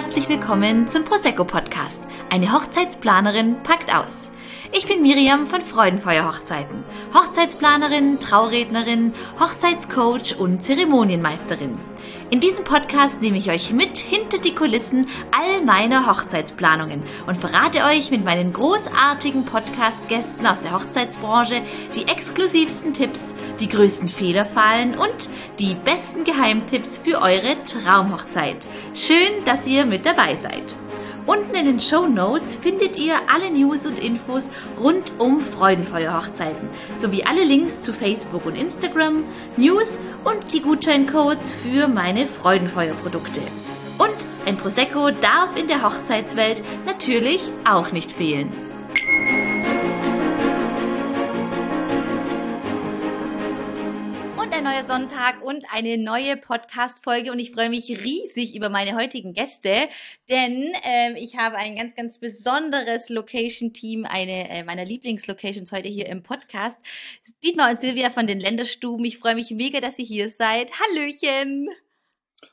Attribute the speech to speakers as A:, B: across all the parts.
A: herzlich willkommen zum Prosecco Podcast. Eine Hochzeitsplanerin packt aus. Ich bin Miriam von Freudenfeuer Hochzeiten. Hochzeitsplanerin, Traurednerin, Hochzeitscoach und Zeremonienmeisterin. In diesem Podcast nehme ich euch mit hinter die Kulissen all meiner Hochzeitsplanungen und verrate euch mit meinen großartigen Podcast-Gästen aus der Hochzeitsbranche die exklusivsten Tipps, die größten Fehlerfallen und die besten Geheimtipps für eure Traumhochzeit. Schön, dass ihr mit dabei seid. Unten in den Show Notes findet ihr alle News und Infos rund um Freudenfeuer-Hochzeiten sowie alle Links zu Facebook und Instagram, News und die Gutscheincodes für meine Freudenfeuer-Produkte. Und ein Prosecco darf in der Hochzeitswelt natürlich auch nicht fehlen. Neuer Sonntag und eine neue Podcast-Folge und ich freue mich riesig über meine heutigen Gäste, denn ähm, ich habe ein ganz, ganz besonderes Location-Team, eine äh, meiner Lieblingslocations heute hier im Podcast. Dietmar und Silvia von den Länderstuben. Ich freue mich mega, dass ihr hier seid. Hallöchen!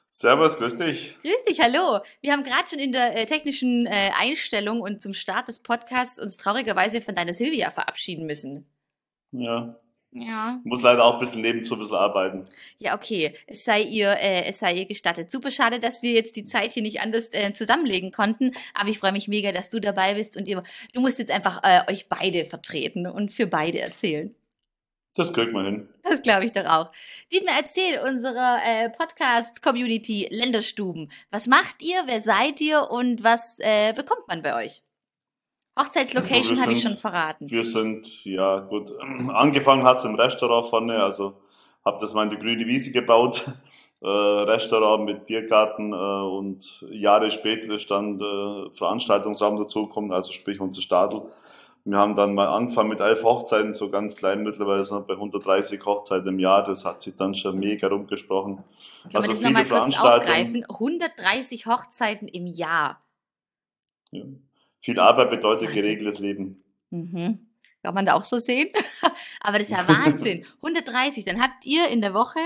B: Servus, grüß dich.
A: Grüß dich, hallo. Wir haben gerade schon in der äh, technischen äh, Einstellung und zum Start des Podcasts uns traurigerweise von deiner Silvia verabschieden müssen.
B: Ja, ja. Muss leider auch ein bisschen leben, so ein bisschen arbeiten.
A: Ja, okay. Es sei ihr, äh, es sei ihr gestattet. Super schade, dass wir jetzt die Zeit hier nicht anders äh, zusammenlegen konnten. Aber ich freue mich mega, dass du dabei bist und ihr, du musst jetzt einfach äh, euch beide vertreten und für beide erzählen.
B: Das kriegt man hin.
A: Das glaube ich doch auch. Dietmar, erzähl unserer äh, Podcast-Community Länderstuben. Was macht ihr? Wer seid ihr? Und was äh, bekommt man bei euch? Hochzeitslocation habe ich schon verraten.
B: Wir sind, ja gut, angefangen hat es im Restaurant vorne, also habe das mal in die grüne Wiese gebaut. Äh, Restaurant mit Biergarten äh, und Jahre später ist dann der Veranstaltungsraum dazugekommen, also sprich unser Stadel. Wir haben dann mal angefangen mit elf Hochzeiten, so ganz klein, mittlerweile sind wir bei 130 Hochzeiten im Jahr, das hat sich dann schon mega rumgesprochen.
A: Kann also man das nochmal kurz aufgreifen? 130 Hochzeiten im Jahr.
B: Ja. Viel Arbeit bedeutet Wahnsinn. geregeltes Leben.
A: Mhm. Kann man da auch so sehen? Aber das ist ja Wahnsinn. 130, dann habt ihr in der Woche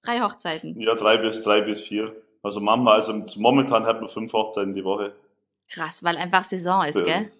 A: drei Hochzeiten.
B: Ja, drei bis drei bis vier. Also manchmal, also momentan hat man fünf Hochzeiten die Woche.
A: Krass, weil einfach Saison ist, gell?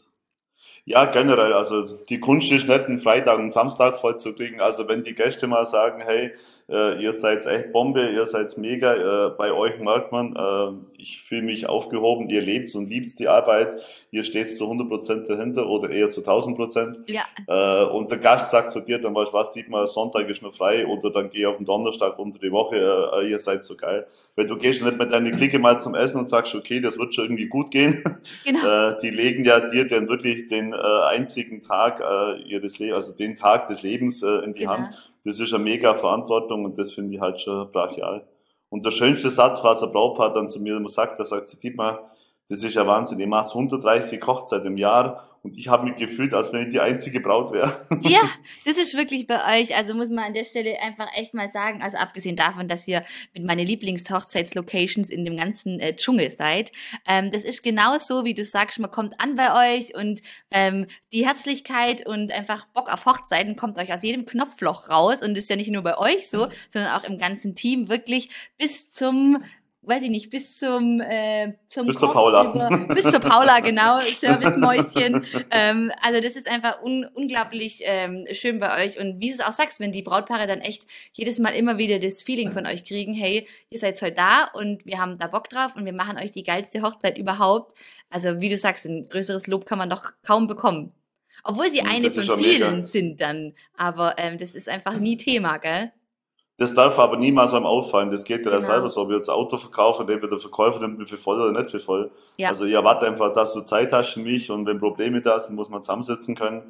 B: Ja, generell. Also die Kunst ist nicht, einen Freitag und Samstag voll zu kriegen. Also wenn die Gäste mal sagen, hey, äh, ihr seid echt Bombe, ihr seid mega, äh, bei euch merkt man, äh, ich fühle mich aufgehoben, ihr lebt und liebt die Arbeit, ihr steht zu 100% dahinter oder eher zu 1000%. Ja. Äh, und der Gast sagt zu dir, dann weißt du was, mal Sonntag ist nur frei oder dann geh auf den Donnerstag unter die Woche, äh, ihr seid so geil. Weil du gehst nicht mit deiner Clique mal zum Essen und sagst, okay, das wird schon irgendwie gut gehen. Genau. Äh, die legen ja dir dann wirklich den äh, einzigen Tag äh, ihres Lebens, also den Tag des Lebens äh, in die genau. Hand. Das ist eine mega Verantwortung und das finde ich halt schon brachial. Und der schönste Satz, was ein Brautpaar dann zu mir immer sagt, da sagt sie, mal, das ist ja Wahnsinn, ihr macht 130 Hochzeiten im Jahr und ich habe mich gefühlt, als wenn ich die einzige Braut wäre.
A: Ja, das ist wirklich bei euch. Also muss man an der Stelle einfach echt mal sagen, also abgesehen davon, dass ihr mit meinen Lieblingshochzeitslocations in dem ganzen äh, Dschungel seid, ähm, das ist genau so, wie du sagst, man kommt an bei euch und ähm, die Herzlichkeit und einfach Bock auf Hochzeiten kommt euch aus jedem Knopfloch raus und ist ja nicht nur bei euch so, sondern auch im ganzen Team wirklich bis zum weiß ich nicht, bis zum, äh, zum
B: bis zur Paula.
A: Über, bis zur Paula, genau, Servicemäuschen. ähm, also das ist einfach un unglaublich ähm, schön bei euch. Und wie du es auch sagst, wenn die Brautpaare dann echt jedes Mal immer wieder das Feeling von euch kriegen, hey, ihr seid heute da und wir haben da Bock drauf und wir machen euch die geilste Hochzeit überhaupt. Also wie du sagst, ein größeres Lob kann man doch kaum bekommen. Obwohl sie eine von vielen mega. sind dann. Aber ähm, das ist einfach nie Thema, gell?
B: Das darf aber niemals einem auffallen. Das geht ja genau. selber so. Ob wir jetzt Auto verkaufen, entweder der Verkäufer nimmt mir für voll oder nicht für voll. Ja. Also ich erwarte einfach, dass du Zeit hast für mich und wenn Probleme da sind, muss man zusammensetzen können.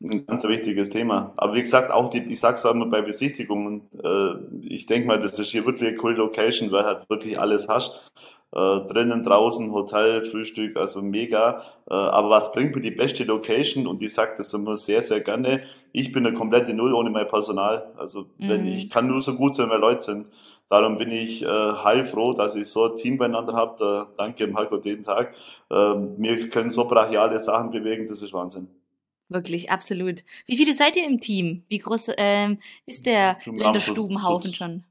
B: Ein ganz wichtiges Thema. Aber wie gesagt, auch die, ich sag's auch immer bei Besichtigungen, äh, ich denke mal, das ist hier wirklich eine cool Location, weil halt wirklich alles hast äh, drinnen, draußen, Hotel, Frühstück, also mega. Äh, aber was bringt mir die beste Location? Und ich sage das immer sehr, sehr gerne. Ich bin eine komplette Null ohne mein Personal. Also wenn mhm. ich kann nur so gut sein, wenn Leute sind. Darum bin ich äh, heilfroh, dass ich so ein Team beieinander habe. danke im Halko jeden Tag. Äh, wir können so brachiale Sachen bewegen, das ist Wahnsinn.
A: Wirklich, absolut. Wie viele seid ihr im Team? Wie groß ähm, ist der Länderstubenhaufen schon?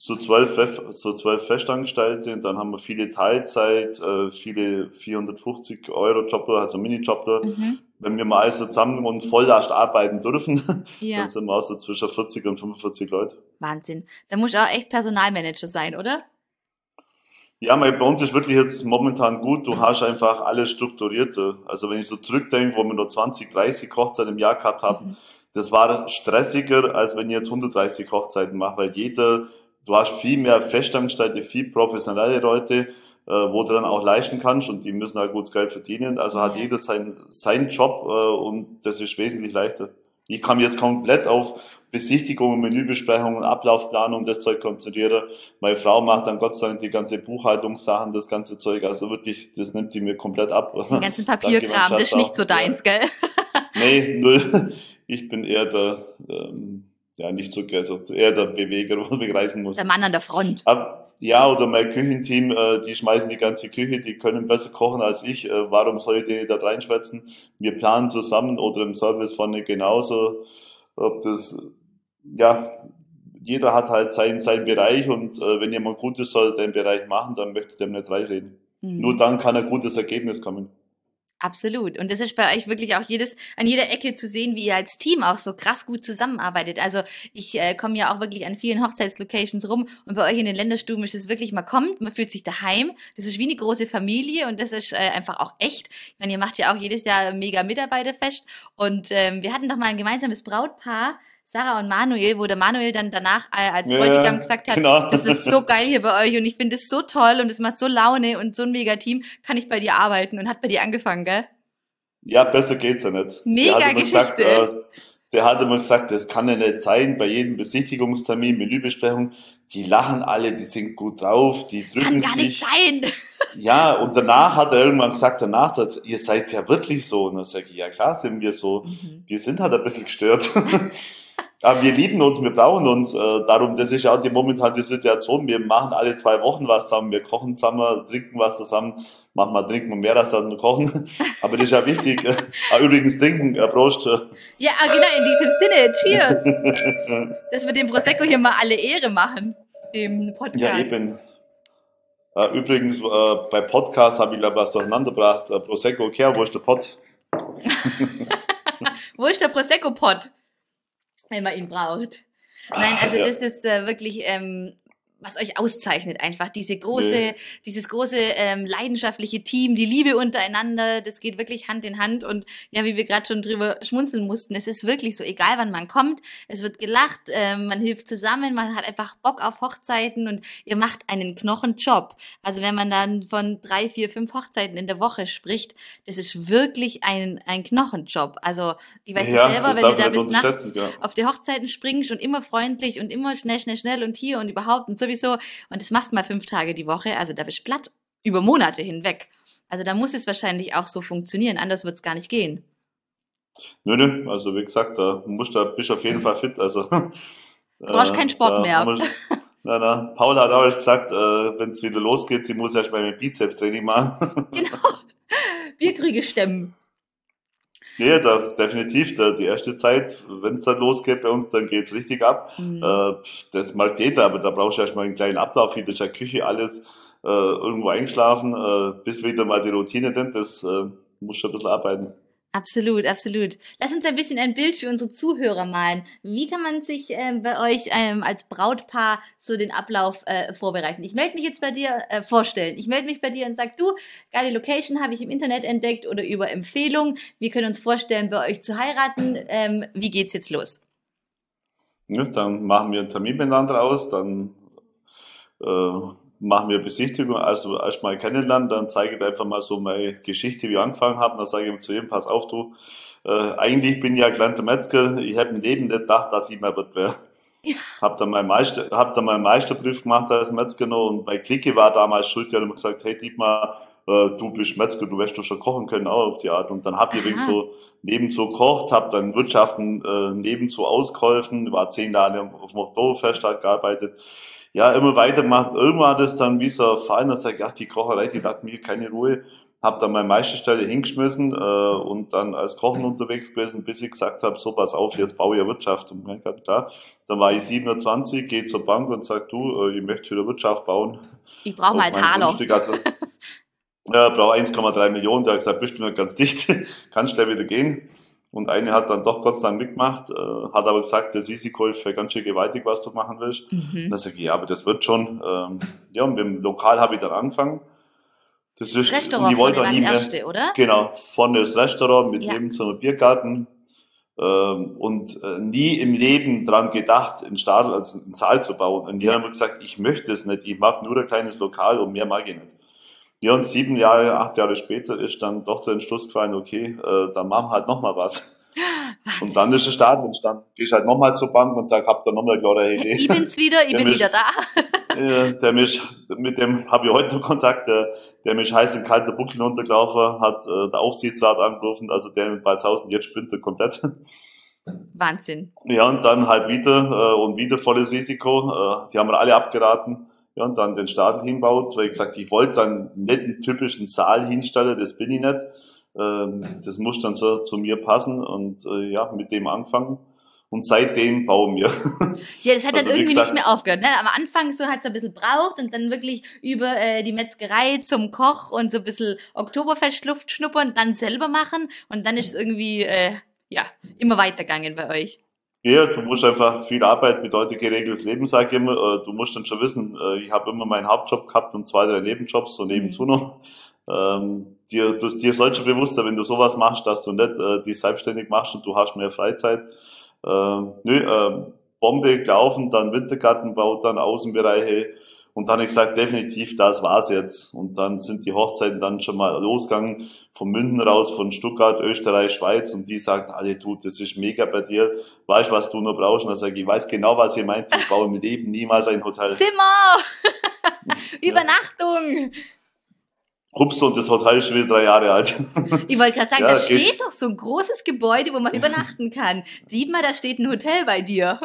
B: So zwölf, so zwölf Festangestellte, dann haben wir viele Teilzeit, äh, viele 450 Euro Jobler, also Minijobler. Mhm. Wenn wir mal so zusammen und Volllast arbeiten dürfen, ja. dann sind wir auch so zwischen 40 und 45 Leute.
A: Wahnsinn. Da muss auch echt Personalmanager sein, oder?
B: Ja, bei uns ist wirklich jetzt momentan gut. Du hast einfach alles strukturiert. Also wenn ich so zurückdenke, wo wir nur 20, 30 Hochzeiten im Jahr gehabt haben, mhm. das war stressiger, als wenn ich jetzt 130 Hochzeiten mache, weil jeder du hast viel mehr Festangestellte, viel professionelle Leute, äh, wo du dann auch leisten kannst und die müssen halt gutes Geld verdienen. Also hat jeder sein, seinen Job äh, und das ist wesentlich leichter. Ich kann mich jetzt komplett auf Besichtigungen, Menübesprechungen, Ablaufplanung, das Zeug konzentrieren. Meine Frau macht dann Gott sei Dank die ganze Buchhaltungssachen, das ganze Zeug. Also wirklich, das nimmt die mir komplett ab.
A: Den ganzen Papierkram, das ist nicht so deins, gell?
B: nee, null. Ich bin eher der, ähm, ja, nicht so, also eher der Beweger, wo wir reisen muss.
A: Der Mann an der Front.
B: Aber, ja, oder mein Küchenteam, äh, die schmeißen die ganze Küche, die können besser kochen als ich. Äh, warum soll ich die da reinschwätzen? Wir planen zusammen oder im Service vorne genauso. Ob das, ja, jeder hat halt seinen, seinen Bereich und äh, wenn jemand Gutes soll den Bereich machen, dann möchte ich dem nicht reinreden. Mhm. Nur dann kann ein gutes Ergebnis kommen.
A: Absolut. Und das ist bei euch wirklich auch jedes, an jeder Ecke zu sehen, wie ihr als Team auch so krass gut zusammenarbeitet. Also ich äh, komme ja auch wirklich an vielen Hochzeitslocations rum und bei euch in den Länderstuben ist es wirklich, man kommt, man fühlt sich daheim. Das ist wie eine große Familie und das ist äh, einfach auch echt. Ich meine, ihr macht ja auch jedes Jahr mega Mitarbeiterfest und ähm, wir hatten doch mal ein gemeinsames Brautpaar, Sarah und Manuel, wo der Manuel dann danach äh, als Bräutigam ja, gesagt hat, genau. das ist so geil hier bei euch und ich finde es so toll und es macht so Laune und so ein mega Team, kann ich bei dir arbeiten und hat bei dir angefangen, gell?
B: Ja, besser geht's ja nicht.
A: Mega Geschichte. Gesagt, äh,
B: der hat immer gesagt, das kann ja nicht sein, bei jedem Besichtigungstermin, Menübesprechung, die lachen alle, die sind gut drauf, die drücken
A: kann gar
B: sich.
A: Nicht sein.
B: Ja, und danach hat er irgendwann gesagt, danach sagt, ihr seid ja wirklich so. Und dann sage ich, ja klar sind wir so. Mhm. Wir sind halt ein bisschen gestört. Aber wir lieben uns, wir brauchen uns. Äh, darum, das ist auch die momentane Situation. Wir machen alle zwei Wochen was zusammen. Wir kochen zusammen, trinken was zusammen. Manchmal trinken wir mehr als das nur kochen. Aber das ist ja wichtig. äh, übrigens trinken, äh, Prost.
A: Ja, ah, genau, in diesem Sinne. Cheers. Dass wir dem Prosecco hier mal alle Ehre machen. Dem Podcast.
B: Ja, eben. Äh, übrigens, äh, bei Podcast habe ich glaube was durcheinandergebracht. Äh, Prosecco, okay, wo ist der Pot?
A: wo ist der Prosecco-Pot? Wenn man ihn braucht. Nein, also das ist äh, wirklich ähm, was euch auszeichnet einfach diese große nee. dieses große ähm, leidenschaftliche Team die Liebe untereinander das geht wirklich Hand in Hand und ja wie wir gerade schon drüber schmunzeln mussten es ist wirklich so egal wann man kommt es wird gelacht ähm, man hilft zusammen man hat einfach Bock auf Hochzeiten und ihr macht einen Knochenjob also wenn man dann von drei vier fünf Hochzeiten in der Woche spricht das ist wirklich ein ein Knochenjob also ich weiß ja, selber wenn du da bis nachts ja. auf die Hochzeiten springst und immer freundlich und immer schnell schnell schnell und hier und überhaupt und so sowieso. Und das machst mal fünf Tage die Woche. Also da bist du platt über Monate hinweg. Also da muss es wahrscheinlich auch so funktionieren. Anders wird es gar nicht gehen.
B: Nö, nö. Also wie gesagt, da musst du, bist du auf jeden Fall fit. Also,
A: du brauchst äh, keinen Sport mehr.
B: Wir, na, na. Paul hat auch gesagt, äh, wenn es wieder losgeht, sie muss erst mal mit Bizeps-Training machen.
A: genau. Bierkrüge stemmen.
B: Nee, da, definitiv. Da, die erste Zeit, wenn es dann losgeht bei uns, dann geht's richtig ab. Mhm. Äh, das mag jeder, aber da brauchst du erstmal einen kleinen Ablauf, in der Küche alles äh, irgendwo einschlafen, äh, bis wieder mal die Routine drin, das äh, musst du ein bisschen arbeiten.
A: Absolut, absolut. Lass uns ein bisschen ein Bild für unsere Zuhörer malen. Wie kann man sich ähm, bei euch ähm, als Brautpaar so den Ablauf äh, vorbereiten? Ich melde mich jetzt bei dir äh, vorstellen. Ich melde mich bei dir und sag, du, geile Location habe ich im Internet entdeckt oder über Empfehlung. Wir können uns vorstellen, bei euch zu heiraten. Ähm, wie geht's jetzt los?
B: Ja, dann machen wir einen Termin miteinander aus, dann äh, machen wir Besichtigung, also erstmal kennenlernen, dann zeige ich einfach mal so meine Geschichte, wie ich angefangen habe, dann sage ich zu ihm, pass auf, du, äh, eigentlich bin ich ja gelernter Metzger, ich hätte im Leben nicht gedacht, dass ich mehr wird wäre. Ja. Hab dann meinen Meister, hab dann meinen Meisterbrief gemacht als Metzger noch. Und bei Clique war damals schuld, die hat immer gesagt, hey Dietmar, äh, du bist Metzger, du wirst doch schon kochen können, auch auf die Art. Und dann hab ich wegen so nebenso kocht, hab dann Wirtschaften äh, nebenso ausgeholfen, war zehn Jahre auf dem Oktoberfest gearbeitet ja, immer weitermacht. Irgendwann hat es dann wie so fallen, dass sagt, ach, die Kocherei, die hat mir keine Ruhe. habe dann meine Meisterstelle hingeschmissen äh, und dann als Kochen unterwegs gewesen, bis ich gesagt habe, so pass auf, jetzt baue ich eine Wirtschaft. Und ich gesagt, da, dann war ich 27, gehe zur Bank und sage, du, äh, ich möchte wieder Wirtschaft bauen.
A: Ich brauche mal Taler.
B: Also, ja, brauche 1,3 Millionen. Der hat gesagt, bist du nicht ganz dicht, kannst schnell wieder gehen. Und eine hat dann doch Gott sei Dank mitgemacht, äh, hat aber gesagt, das Risiko ist für ganz schön gewaltig, was du machen willst. Mhm. Und dann sage ich, ja, aber das wird schon. Ähm, ja, und mit dem Lokal habe ich dann angefangen.
A: Das, das ist, Restaurant die wollte war das erste, oder?
B: Genau, vorne das Restaurant mit ja. eben so einem Biergarten. Ähm, und äh, nie im Leben dran gedacht, in Stadel als einen Saal zu bauen. Und die ja. haben gesagt, ich möchte es nicht, ich mag nur ein kleines Lokal und mehr mag ich nicht. Ja, und sieben Jahre, acht Jahre später ist dann doch der Entschluss gefallen, okay, äh, dann machen wir halt nochmal was. Und dann ist der Start entstanden. Gehst halt nochmal zur Bank und sag, hab da nochmal eine klare Idee.
A: Ich bin's wieder, ich der bin mich, wieder
B: da. äh, der mich, mit dem habe ich heute noch Kontakt, der, der mich heiß und kalt der Buckel runtergelaufen, hat äh, der Aufsichtsrat angerufen, also der mit 3000 jetzt spinnt er komplett.
A: Wahnsinn.
B: Ja, und dann halt wieder äh, und wieder volles Risiko. Äh, die haben wir alle abgeraten. Ja, und dann den Stadel hinbaut, weil ich gesagt, ich wollte dann nicht einen typischen Saal hinstellen, das bin ich nicht. Ähm, das muss dann so zu mir passen und äh, ja, mit dem anfangen. Und seitdem bauen wir.
A: Ja, das hat also, dann irgendwie gesagt, nicht mehr aufgehört. Ne? Am Anfang so hat es ein bisschen braucht und dann wirklich über äh, die Metzgerei zum Koch und so ein bisschen Oktoberfestluft schnuppern, dann selber machen und dann ist es irgendwie äh, ja immer weitergegangen bei euch.
B: Ja, du musst einfach viel Arbeit bedeutet geregeltes Leben, sag ich immer. Äh, du musst dann schon wissen, äh, ich habe immer meinen Hauptjob gehabt und zwei, drei Nebenjobs so nebenzu mhm. noch. Ähm, dir, du, dir soll schon bewusst sein, wenn du sowas machst, dass du nicht äh, die selbstständig machst und du hast mehr Freizeit. Ähm, nö, äh, Bombe gelaufen, dann Wintergartenbau, dann Außenbereiche, und dann habe ich gesagt, definitiv, das war's jetzt. Und dann sind die Hochzeiten dann schon mal losgegangen, von Münden raus, von Stuttgart, Österreich, Schweiz. Und die sagten alle, du, das ist mega bei dir. Weißt, was du nur brauchst? Und dann sage ich, ich weiß genau, was ihr meint. Ich baue mit eben niemals ein Hotel.
A: Zimmer! Übernachtung!
B: Hups, und das Hotel ist schon wieder drei Jahre alt.
A: Ich wollte gerade sagen, ja, da steht doch so ein großes Gebäude, wo man übernachten kann. Sieht man, da steht ein Hotel bei dir.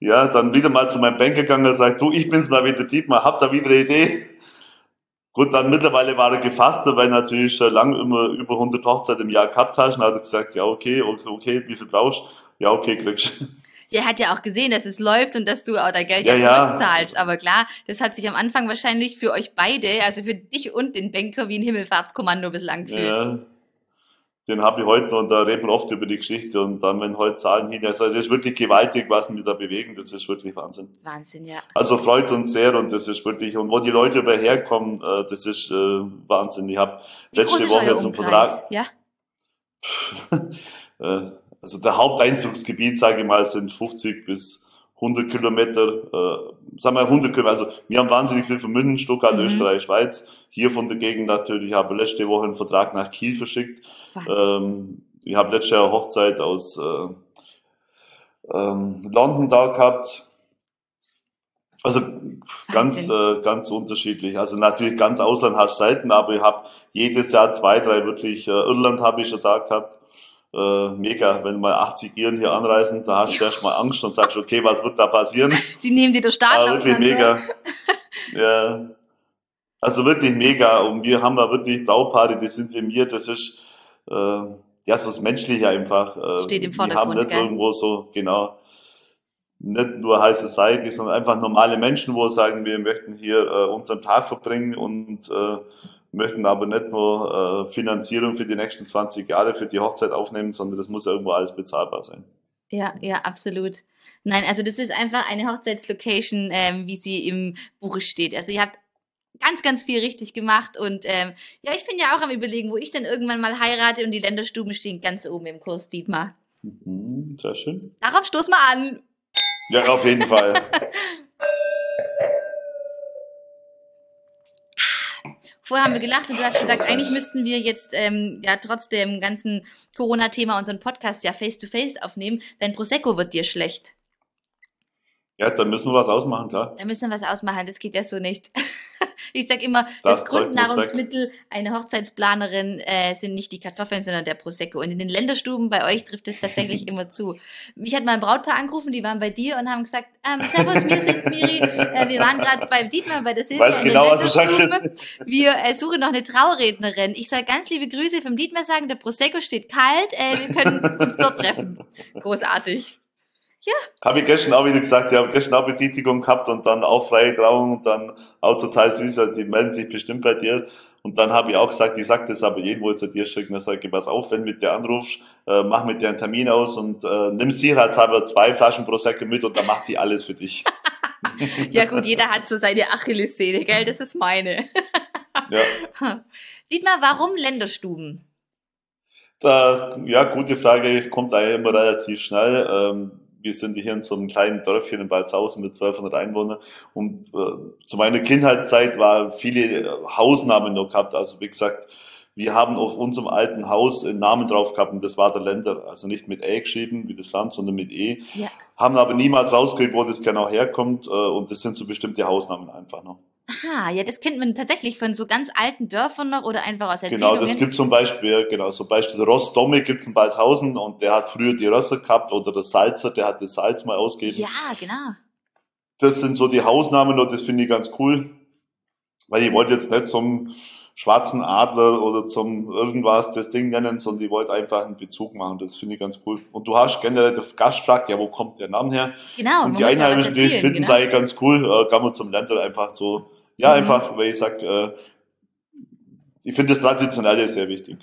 B: Ja, dann wieder mal zu meinem Banker gegangen und sagt, du, ich bin's mal wieder Dietmar, hab da wieder eine Idee. Gut, dann mittlerweile war er gefasst, weil er natürlich schon lange immer über 100 Hochzeiten im Jahr gehabt hast. Und hat er gesagt, ja, okay, okay, okay, wie viel brauchst du? Ja, okay, kriegst
A: Ja, er hat ja auch gesehen, dass es läuft und dass du auch dein Geld ja, ja zurückzahlst. Aber klar, das hat sich am Anfang wahrscheinlich für euch beide, also für dich und den Banker, wie ein Himmelfahrtskommando ein bisschen angefühlt. Ja,
B: den habe ich heute und da reden wir oft über die Geschichte und dann, wenn heute Zahlen hin, also das ist wirklich gewaltig, was wir da bewegen, das ist wirklich Wahnsinn.
A: Wahnsinn, ja.
B: Also freut uns sehr und das ist wirklich, und wo die Leute über herkommen, äh, das ist äh, Wahnsinn. Ich habe letzte Woche jetzt einen Vertrag.
A: Ja.
B: Äh, also der Haupteinzugsgebiet, sage ich mal, sind 50 bis 100 Kilometer, äh, sagen wir 100 Kilometer, also wir haben wahnsinnig viel von München, Stuttgart, mhm. Österreich, Schweiz, hier von der Gegend natürlich, ich habe letzte Woche einen Vertrag nach Kiel verschickt, ähm, ich habe letzte Jahr Hochzeit aus äh, ähm, London da gehabt, also ganz, äh, ganz unterschiedlich. Also natürlich ganz Ausland hast du selten, aber ich habe jedes Jahr zwei, drei wirklich, äh, Irland habe ich schon da gehabt äh, mega, wenn mal 80 Iren hier anreisen, da hast du erst mal Angst und sagst, okay, was wird da passieren?
A: Die nehmen dir der Staat
B: Aber wirklich mega. ja. Also wirklich mega. Und wir haben da wirklich Braupaare, die sind wie mir, das ist, äh, ja, so das Menschliche einfach.
A: Äh, Steht im
B: Vordergrund. Wir haben nicht gell? irgendwo so, genau, nicht nur High Society, sondern einfach normale Menschen, wo sagen, wir möchten hier äh, unseren Tag verbringen und äh, möchten aber nicht nur äh, Finanzierung für die nächsten 20 Jahre für die Hochzeit aufnehmen, sondern das muss ja irgendwo alles bezahlbar sein.
A: Ja, ja, absolut. Nein, also das ist einfach eine Hochzeitslocation, ähm, wie sie im Buche steht. Also ihr habt ganz, ganz viel richtig gemacht und ähm, ja, ich bin ja auch am überlegen, wo ich dann irgendwann mal heirate und die Länderstuben stehen ganz oben im Kurs, Dietmar.
B: Mhm, sehr schön.
A: Darauf stoß mal an.
B: Ja, auf jeden Fall.
A: Vorher haben wir gelacht und du hast gesagt, eigentlich müssten wir jetzt ähm, ja trotz dem ganzen Corona-Thema unseren Podcast ja face-to-face -face aufnehmen. Dein Prosecco wird dir schlecht.
B: Ja, dann müssen wir was ausmachen, klar.
A: Dann müssen wir was ausmachen, das geht ja so nicht. Ich sag immer, das, das Grundnahrungsmittel einer Hochzeitsplanerin äh, sind nicht die Kartoffeln, sondern der Prosecco. Und in den Länderstuben bei euch trifft es tatsächlich immer zu. Mich hat mal ein Brautpaar angerufen, die waren bei dir und haben gesagt, ähm, Servus, wir sind's, Miri. Äh, wir waren gerade beim Dietmar bei der Silvia
B: Weiß in genau, was du sagst.
A: Wir äh, suchen noch eine Traurednerin. Ich soll ganz liebe Grüße vom Dietmar sagen, der Prosecco steht kalt, äh, wir können uns dort treffen. Großartig.
B: Ja. Habe ich gestern auch wieder gesagt, ich habe gestern auch Besichtigung gehabt und dann auch freie Trauung und dann auch total süß, also die melden sich bestimmt bei dir. Und dann habe ich auch gesagt, ich sag das aber jeden wohl zu dir schicken, dann sage ich, pass auf, wenn mit dir anrufst, äh, mach mit dir einen Termin aus und äh, nimm sicherheitshalber zwei Flaschen Prosecco mit und dann macht die alles für dich.
A: ja gut, jeder hat so seine Achillessehne, gell? Das ist meine. ja. Dietmar, warum Länderstuben?
B: Da, ja, gute Frage, kommt eigentlich immer relativ schnell. Ähm, wir sind hier in so einem kleinen Dörfchen in Balzhausen mit 1200 Einwohnern und äh, zu meiner Kindheitszeit war viele Hausnamen noch gehabt. Also wie gesagt, wir haben auf unserem alten Haus einen Namen drauf gehabt und das war der Länder. Also nicht mit E geschrieben, wie das Land, sondern mit E. Ja. Haben aber niemals rausgekriegt, wo das genau herkommt äh, und das sind so bestimmte Hausnamen einfach noch.
A: Aha, ja, das kennt man tatsächlich von so ganz alten Dörfern noch oder einfach aus Erzählungen.
B: Genau, das gibt zum Beispiel, genau, zum Beispiel Ross Domme gibt's in Balshausen und der hat früher die Rösser gehabt oder der Salzer, der hat das Salz mal ausgegeben.
A: Ja, genau.
B: Das sind so die Hausnamen und das finde ich ganz cool, weil ich wollte jetzt nicht zum schwarzen Adler oder zum irgendwas das Ding nennen, sondern die wollte einfach einen Bezug machen. Das finde ich ganz cool. Und du hast generell der Gast fragt, ja, wo kommt der Name her?
A: Genau.
B: Und die Einheimischen, die finden genau. es eigentlich ganz cool, äh, kann man zum Länder einfach so ja, mhm. einfach, weil ich sag, äh, ich finde das Traditionelle sehr wichtig.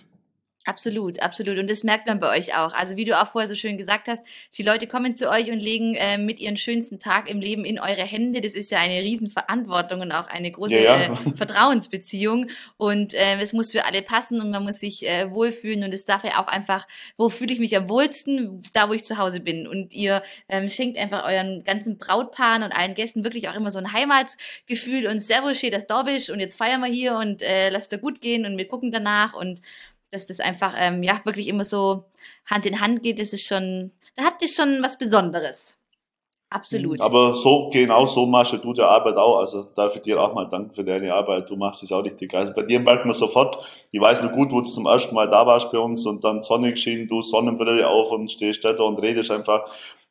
A: Absolut, absolut. Und das merkt man bei euch auch. Also wie du auch vorher so schön gesagt hast, die Leute kommen zu euch und legen äh, mit ihren schönsten Tag im Leben in eure Hände. Das ist ja eine Riesenverantwortung und auch eine große ja, ja. Äh, Vertrauensbeziehung. Und äh, es muss für alle passen und man muss sich äh, wohlfühlen. Und es darf ja auch einfach, wo fühle ich mich am wohlsten? Da, wo ich zu Hause bin. Und ihr ähm, schenkt einfach euren ganzen Brautpaaren und allen Gästen wirklich auch immer so ein Heimatsgefühl und Servus, steht das Dorbisch und jetzt feiern wir hier und äh, lasst dir gut gehen und wir gucken danach und dass das einfach ähm, ja wirklich immer so Hand in Hand geht, das ist schon, da habt ihr schon was Besonderes. Absolut.
B: Aber so, genau so machst du die Arbeit auch. Also darf ich dir auch mal danken für deine Arbeit. Du machst es auch richtig. Also bei dir merkt man sofort, ich weiß noch gut, wo du zum ersten Mal da warst bei uns und dann Sonne geschienen, du Sonnenbrille auf und stehst da und redest einfach.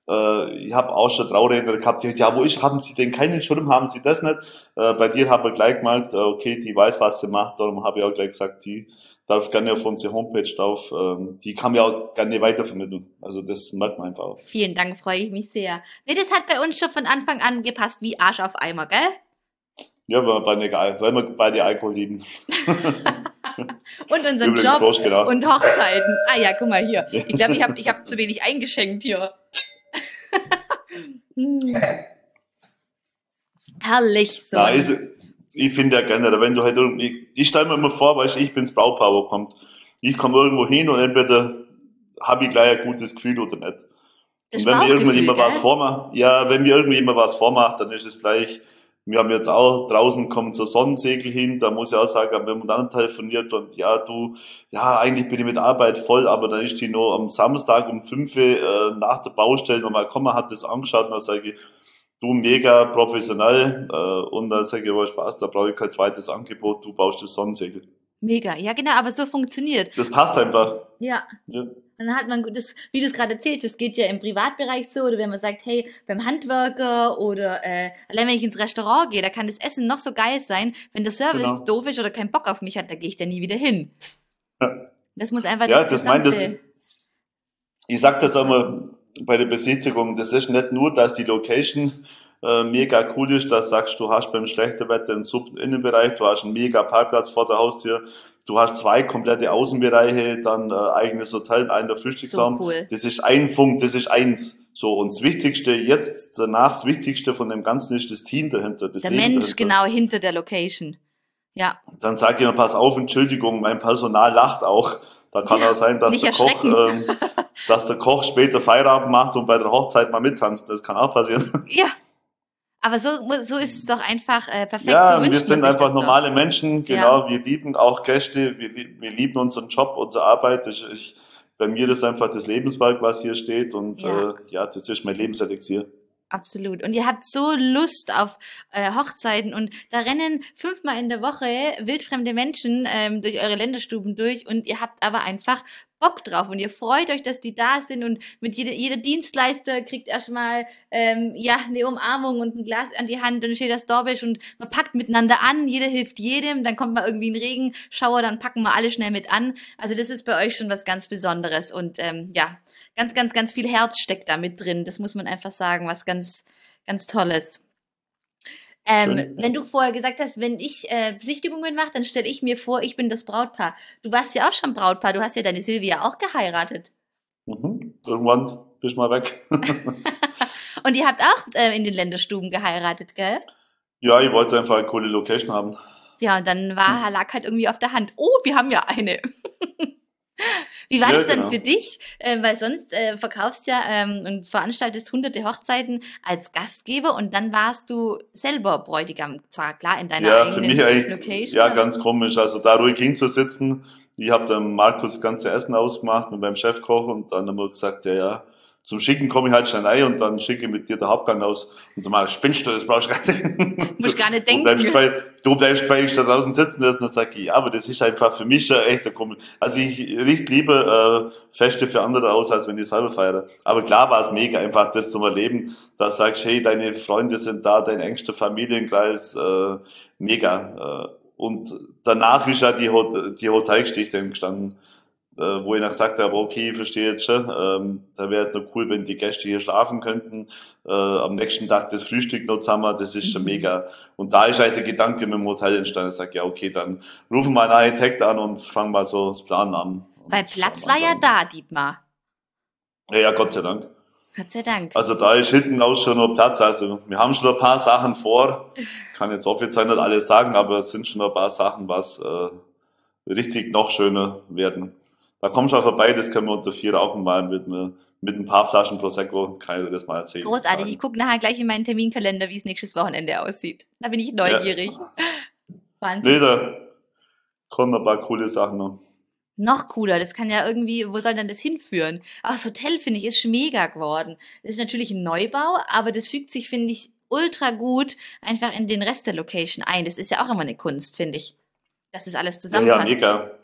B: Äh, ich habe auch schon Trauredner gehabt, die ja, wo ich, haben Sie denn keinen Schirm, haben Sie das nicht? Äh, bei dir haben wir gleich gemerkt, äh, okay, die weiß, was sie macht, darum habe ich auch gleich gesagt, die darf gerne auf unsere Homepage drauf. Ähm, die kann mir auch gerne weitervermitteln. Also das merkt man einfach auch.
A: Vielen Dank, freue ich mich sehr. Nee, das hat bei uns schon von Anfang an gepasst wie Arsch auf Eimer, gell?
B: Ja, weil wir beide, weil wir beide Alkohol lieben.
A: und unseren Job Frosch, genau. und Hochzeiten. Ah ja, guck mal hier. Ich glaube, ich habe ich hab zu wenig eingeschenkt hier. hm. Herrlich so.
B: Ja, ist, ich finde ja gerne, wenn du halt irgendwie, ich stelle mir immer vor, weißt ich bin's wo kommt. Ich komme irgendwo hin und entweder habe ich gleich ein gutes Gefühl oder nicht. Das und wenn mir irgendwie jemand was vormacht, ja, wenn mir irgendwie jemand was vormacht, dann ist es gleich, wir haben jetzt auch draußen kommen zur Sonnensegel hin, da muss ich auch sagen, haben wir miteinander telefoniert und ja, du, ja, eigentlich bin ich mit Arbeit voll, aber dann ist die nur am Samstag um fünf äh, nach der Baustelle nochmal kommen, hat das angeschaut und dann sage ich, du mega professionell äh, und dann sage ich, aber Spaß, da brauche ich kein zweites Angebot, du baust das Sonnensegel.
A: Mega, ja genau, aber so funktioniert.
B: Das passt einfach.
A: Ja. ja. Dann hat man das, wie du es gerade erzählt, das geht ja im Privatbereich so, oder wenn man sagt, hey, beim Handwerker oder äh, allein wenn ich ins Restaurant gehe, da kann das Essen noch so geil sein, wenn der Service genau. doof ist oder keinen Bock auf mich hat, da gehe ich da nie wieder hin. Ja. Das muss einfach
B: ja, das, das meint das. Ich sag das auch immer bei der Besichtigung, das ist nicht nur, dass die Location äh, mega cool ist, dass sagst, du hast beim schlechten Wetter einen super Innenbereich, du hast einen mega Parkplatz vor der Haustür, du hast zwei komplette Außenbereiche, dann äh, eigenes Hotel, einen der Frühstücksraum. So cool. Das ist ein Funk, das ist eins. So, und das Wichtigste jetzt, danach das Wichtigste von dem Ganzen ist das Team dahinter. Das
A: der Leben Mensch dahinter. genau hinter der Location. Ja.
B: Dann sag ich noch, pass auf, Entschuldigung, mein Personal lacht auch. Da kann ja, auch sein, dass der Koch, ähm, dass der Koch später Feierabend macht und bei der Hochzeit mal mittanzt. Das kann auch passieren.
A: Ja. Aber so, so ist es doch einfach äh, perfekt
B: ja, so wir sind einfach normale doch. Menschen, genau. Ja. Wir lieben auch Gäste, wir, wir lieben unseren Job, unsere Arbeit. Ich, ich, bei mir ist einfach das Lebenswerk, was hier steht und ja, äh, ja das ist mein Lebenselixier.
A: Absolut. Und ihr habt so Lust auf äh, Hochzeiten und da rennen fünfmal in der Woche wildfremde Menschen ähm, durch eure Länderstuben durch und ihr habt aber einfach Bock drauf und ihr freut euch, dass die da sind und mit jeder, jeder Dienstleister kriegt erstmal ähm, ja eine Umarmung und ein Glas an die Hand und steht das Dorbisch und man packt miteinander an, jeder hilft jedem, dann kommt mal irgendwie ein Regenschauer, dann packen wir alle schnell mit an. Also das ist bei euch schon was ganz Besonderes und ähm, ja, ganz, ganz, ganz viel Herz steckt da mit drin. Das muss man einfach sagen, was ganz, ganz Tolles. Ähm. Wenn du vorher gesagt hast, wenn ich äh, Besichtigungen mache, dann stelle ich mir vor, ich bin das Brautpaar. Du warst ja auch schon Brautpaar, du hast ja deine Silvia auch geheiratet.
B: Mhm. Irgendwann bist du mal weg.
A: Und ihr habt auch äh, in den Länderstuben geheiratet, gell?
B: Ja, ich wollte einfach eine coole Location haben.
A: Ja, und dann war, hm. lag halt irgendwie auf der Hand, oh, wir haben ja eine. Wie war ja, das denn genau. für dich? Äh, weil sonst äh, verkaufst ja ähm, und veranstaltest hunderte Hochzeiten als Gastgeber und dann warst du selber Bräutigam, zwar klar in deiner
B: ja,
A: eigenen
B: für mich Location. Ja, ganz komisch. Also da ruhig hinzusitzen. Ich habe dann Markus das ganze Essen ausgemacht mit meinem Chefkoch und dann haben wir gesagt, ja, ja, zum Schicken komme ich halt schnell rein und dann schicke ich mit dir der Hauptgang aus. Und du machst, spinnst du, das brauchst du gar
A: nicht. Muss gar nicht denken.
B: Du bleibst gefälligst da draußen sitzen lassen, dann sag ich, ja, aber das ist einfach für mich schon echt der Kumpel. Also ich richte lieber äh, Feste für andere aus, als wenn ich selber feiere. Aber klar war es mega, einfach das zum Erleben. Da sagst hey, deine Freunde sind da, dein engster Familienkreis, äh, mega. Äh, und danach ist ja die, die Hotelgeschichte entstanden äh, wo ich noch gesagt habe, okay, ich verstehe jetzt schon, ähm, da wäre es noch cool, wenn die Gäste hier schlafen könnten, äh, am nächsten Tag das Frühstück noch zusammen, das ist schon mega. Und da ist halt der Gedanke mit dem Hotel entstanden, ich sage, ja, okay, dann rufen wir einen Architekt an und fangen mal so das Planen an.
A: Weil Platz war ja da, Dietmar.
B: Ja, ja, Gott sei Dank.
A: Gott sei Dank.
B: Also da ist hinten auch schon noch Platz. Also wir haben schon ein paar Sachen vor. Kann jetzt offiziell nicht alles sagen, aber es sind schon ein paar Sachen, was äh, richtig noch schöner werden. Da komm schon vorbei, das können wir unter vier Augen mal mit, mit ein paar Flaschen Prosecco, kann ich dir das mal erzählen.
A: Großartig, ich gucke nachher gleich in meinen Terminkalender, wie es nächstes Wochenende aussieht. Da bin ich neugierig. Ja.
B: Wahnsinn. Nee, da kommen ein paar coole Sachen noch.
A: Noch cooler, das kann ja irgendwie, wo soll denn das hinführen? Ach, das Hotel, finde ich, ist schon mega geworden. Das ist natürlich ein Neubau, aber das fügt sich, finde ich, ultra gut einfach in den Rest der Location ein. Das ist ja auch immer eine Kunst, finde ich. Dass das alles zusammenpasst.
B: Ja, ja, mega.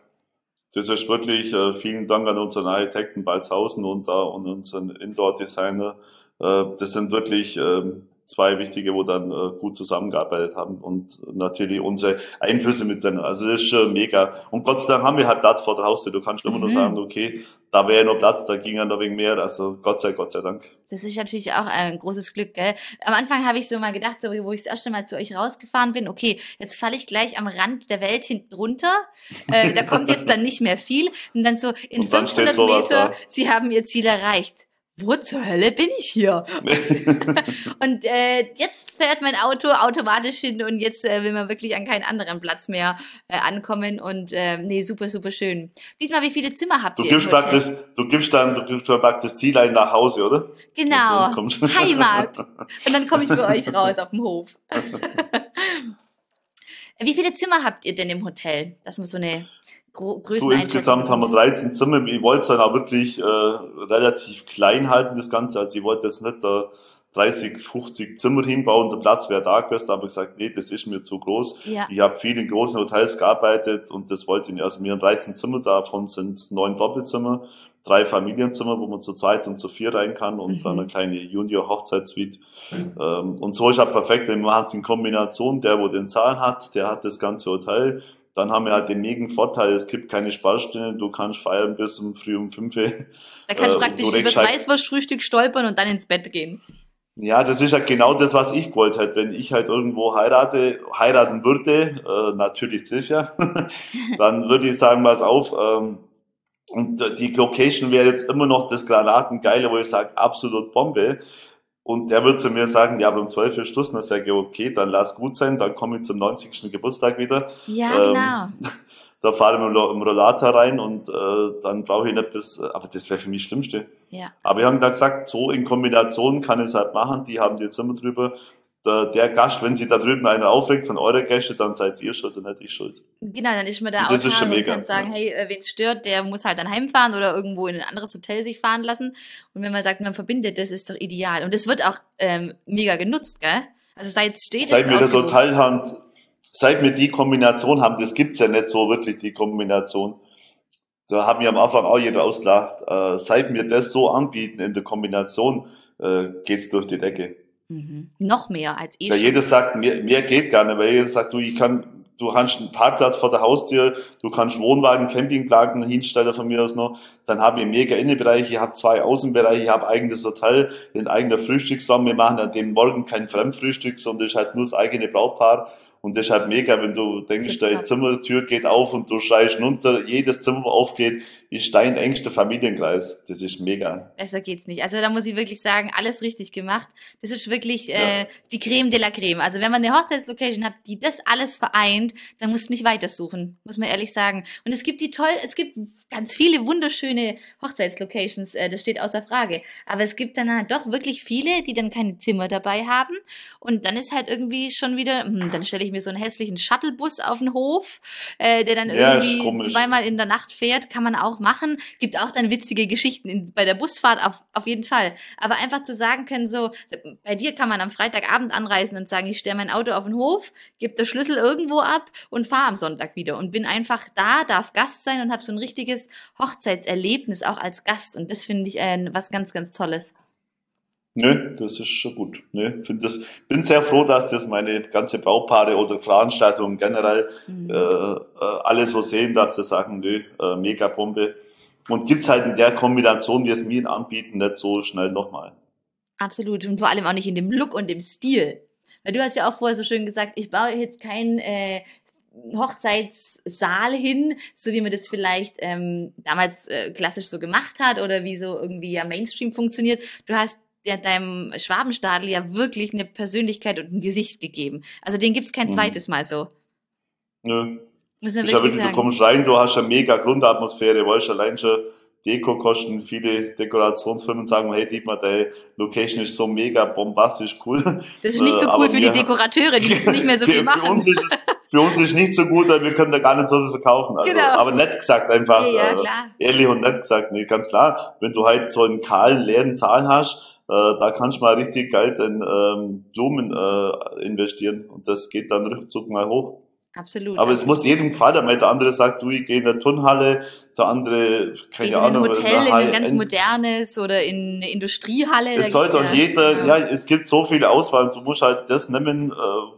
B: Das ist wirklich äh, vielen Dank an unseren Architekten Balzhausen und, da und unseren Indoor-Designer. Äh, das sind wirklich äh, zwei wichtige, wo dann äh, gut zusammengearbeitet haben und natürlich unsere Einflüsse mit drin. Also das ist schon mega. Und Gott sei Dank haben wir halt Platz vor der Haustür. Du kannst immer mhm. nur sagen, okay, da wäre noch Platz, da ging ja noch wegen mehr. Also Gott sei Gott sei Dank.
A: Das ist natürlich auch ein großes Glück, gell? Am Anfang habe ich so mal gedacht, so wo ich das erste Mal zu euch rausgefahren bin, okay, jetzt falle ich gleich am Rand der Welt hinten runter. Äh, da kommt jetzt dann nicht mehr viel. Und dann so in 500 Meter, sie haben ihr Ziel erreicht wo zur Hölle bin ich hier? und äh, jetzt fährt mein Auto automatisch hin und jetzt äh, will man wirklich an keinen anderen Platz mehr äh, ankommen und äh, nee, super, super schön. Diesmal, wie viele Zimmer habt
B: du
A: ihr?
B: Gibst praktisch, du gibst dann, du gibst praktisch das Ziel ein nach Hause, oder?
A: Genau. Heimat. Und dann komme ich bei euch raus auf dem Hof. wie viele Zimmer habt ihr denn im Hotel? Das muss so eine
B: Größen so, insgesamt haben wir 13 Zimmer. Ich wollte es dann auch wirklich äh, relativ klein halten, das Ganze. Also ich wollte jetzt nicht da 30, 50 Zimmer hinbauen, der Platz wäre da gewesen, aber gesagt, nee, das ist mir zu groß. Ja. Ich habe viel in großen Hotels gearbeitet und das wollte ich nicht. Also mir haben 13 Zimmer, davon sind neun Doppelzimmer, drei Familienzimmer, wo man zu zweit und zu vier rein kann und mhm. dann eine kleine Junior-Hochzeitssuite. Mhm. Ähm, und so ist ja perfekt, wenn man es in Kombination, der, wo den Saal hat, der hat das ganze Hotel, dann haben wir halt den mega Vorteil, es gibt keine Sparstunden, du kannst feiern bis um früh um fünf. Da
A: kannst du äh, praktisch über das halt Weißwurstfrühstück stolpern und dann ins Bett gehen.
B: Ja, das ist ja halt genau das, was ich gewollt hätte. Wenn ich halt irgendwo heirate, heiraten würde, äh, natürlich sicher, dann würde ich sagen, pass auf, ähm, und die Location wäre jetzt immer noch das Granatengeile, wo ich sage, absolut Bombe. Und der wird zu mir sagen, ja, aber um 12 Uhr Schluss. Und dann sage ich, okay, dann lass gut sein, dann komme ich zum 90. Geburtstag wieder.
A: Ja, ähm, genau.
B: Da fahre ich im Rollator rein und äh, dann brauche ich nicht bis, aber das wäre für mich das Schlimmste.
A: Ja.
B: Aber wir haben da gesagt, so in Kombination kann ich es halt machen, die haben die Zimmer drüber. Der, der Gast, wenn sie da drüben einer aufregt von eurer Gäste, dann seid ihr schuld und nicht ich schuld.
A: Genau, dann ist man da
B: Und das ist schon
A: und
B: mega,
A: kann sagen,
B: ja.
A: hey, äh, wen es stört, der muss halt dann heimfahren oder irgendwo in ein anderes Hotel sich fahren lassen. Und wenn man sagt, man verbindet, das ist doch ideal. Und das wird auch ähm, mega genutzt, gell? Also seit es steht,
B: Seit wir das. Hotel haben, seit wir die Kombination haben, das gibt's ja nicht so wirklich, die Kombination. Da haben wir am Anfang auch jeder ausgelacht. Äh, seit wir das so anbieten in der Kombination, äh, geht's durch die Decke.
A: Mhm. Noch mehr als eh
B: Weil
A: schon.
B: jeder sagt, mehr, mehr geht gar nicht, weil jeder sagt, du, ich kann, du kannst einen Parkplatz vor der Haustür, du kannst Wohnwagen, Campingplatten hinstellen von mir aus noch, dann habe ich einen mega Innenbereich, ich habe zwei Außenbereiche, ich habe eigenes Hotel, den eigenen Frühstücksraum, wir machen an dem Morgen kein Fremdfrühstück, sondern das ist halt nur das eigene Brautpaar und das ist halt mega, wenn du denkst, deine. Zimmertür geht auf und du schreist runter, jedes Zimmer wo aufgeht, ist dein engster Familienkreis, das ist mega.
A: Besser geht's nicht. Also da muss ich wirklich sagen, alles richtig gemacht. Das ist wirklich
B: Ja.
A: äh, die Creme de la Creme. Also wenn man eine Hochzeitslocation hat, die das alles vereint, dann musst du nicht weitersuchen, muss man ehrlich sagen. Und es gibt die toll, es gibt ganz viele wunderschöne Hochzeitslocations, äh, das steht außer Frage. Aber es gibt dann halt doch wirklich viele, die dann keine Zimmer dabei haben. Und dann ist halt irgendwie schon wieder, hm, dann stelle ich mir so einen hässlichen Shuttlebus auf den Hof, äh, der dann
B: Ja,
A: irgendwie zweimal in der Nacht fährt, kann man auch machen. Gibt auch dann witzige Geschichten in, bei der Busfahrt auf, auf jeden Fall. Aber einfach zu sagen können, so, bei dir kann man am Freitagabend anreisen und sagen, ich stelle mein Auto auf den Hof, gebe den Schlüssel irgendwo ab und fahre am Sonntag wieder und bin einfach da, darf Gast sein und habe so ein richtiges Hochzeitserlebnis auch als Gast. Und das finde ich äh, was ganz, ganz Tolles.
B: Nö, das ist schon gut. Nö, find das, bin sehr froh, dass das meine ganze Brautpaare oder Veranstaltungen generell
A: Mhm.
B: äh, äh, alle so sehen, dass sie sagen, nö, äh, mega Bombe. Und gibt's halt in der Kombination, wie es mir anbieten, nicht so schnell nochmal.
A: Absolut. Und vor allem auch nicht in dem Look und dem Stil. Weil du hast ja auch vorher so schön gesagt, ich baue jetzt keinen äh, Hochzeitssaal hin, so wie man das vielleicht ähm, damals äh, klassisch so gemacht hat oder wie so irgendwie ja Mainstream funktioniert. Du hast ja deinem Schwabenstadel ja wirklich eine Persönlichkeit und ein Gesicht gegeben. Also den gibt's kein
B: Mhm.
A: zweites Mal so.
B: Nö,
A: Muss man
B: ist ja
A: wirklich
B: wirklich, du
A: sagen.
B: kommst rein, du hast eine mega Grundatmosphäre, weißt allein schon Deko kosten viele Dekorationsfirmen sagen, hey Dietmar, deine Location ist so mega bombastisch cool.
A: Das ist nicht so
B: Äh,
A: cool für die
B: wir-
A: Dekorateure, die müssen nicht mehr so
B: für,
A: viel
B: Für
A: machen.
B: uns, ist es, für uns ist nicht so gut, weil wir können da gar nicht so viel verkaufen. Also,
A: Genau.
B: Aber nett gesagt einfach.
A: Ja, ja,
B: äh,
A: klar.
B: Ehrlich und nett gesagt, nee, ganz klar. Wenn du halt so einen kahlen, leeren Saal hast, da kannst du mal richtig Geld in ähm, Blumen äh, investieren und das geht dann rückzug mal hoch.
A: Absolut.
B: Aber es muss jedem gefallen, weil der andere sagt, du, ich gehe in eine Turnhalle, der andere, keine
A: in ein
B: Ahnung,
A: Hotel,
B: eine
A: in ein ganz modernes oder in eine Industriehalle.
B: es soll doch jeder,
A: genau.
B: ja, es gibt so viele Auswahl, du musst halt das nehmen, äh,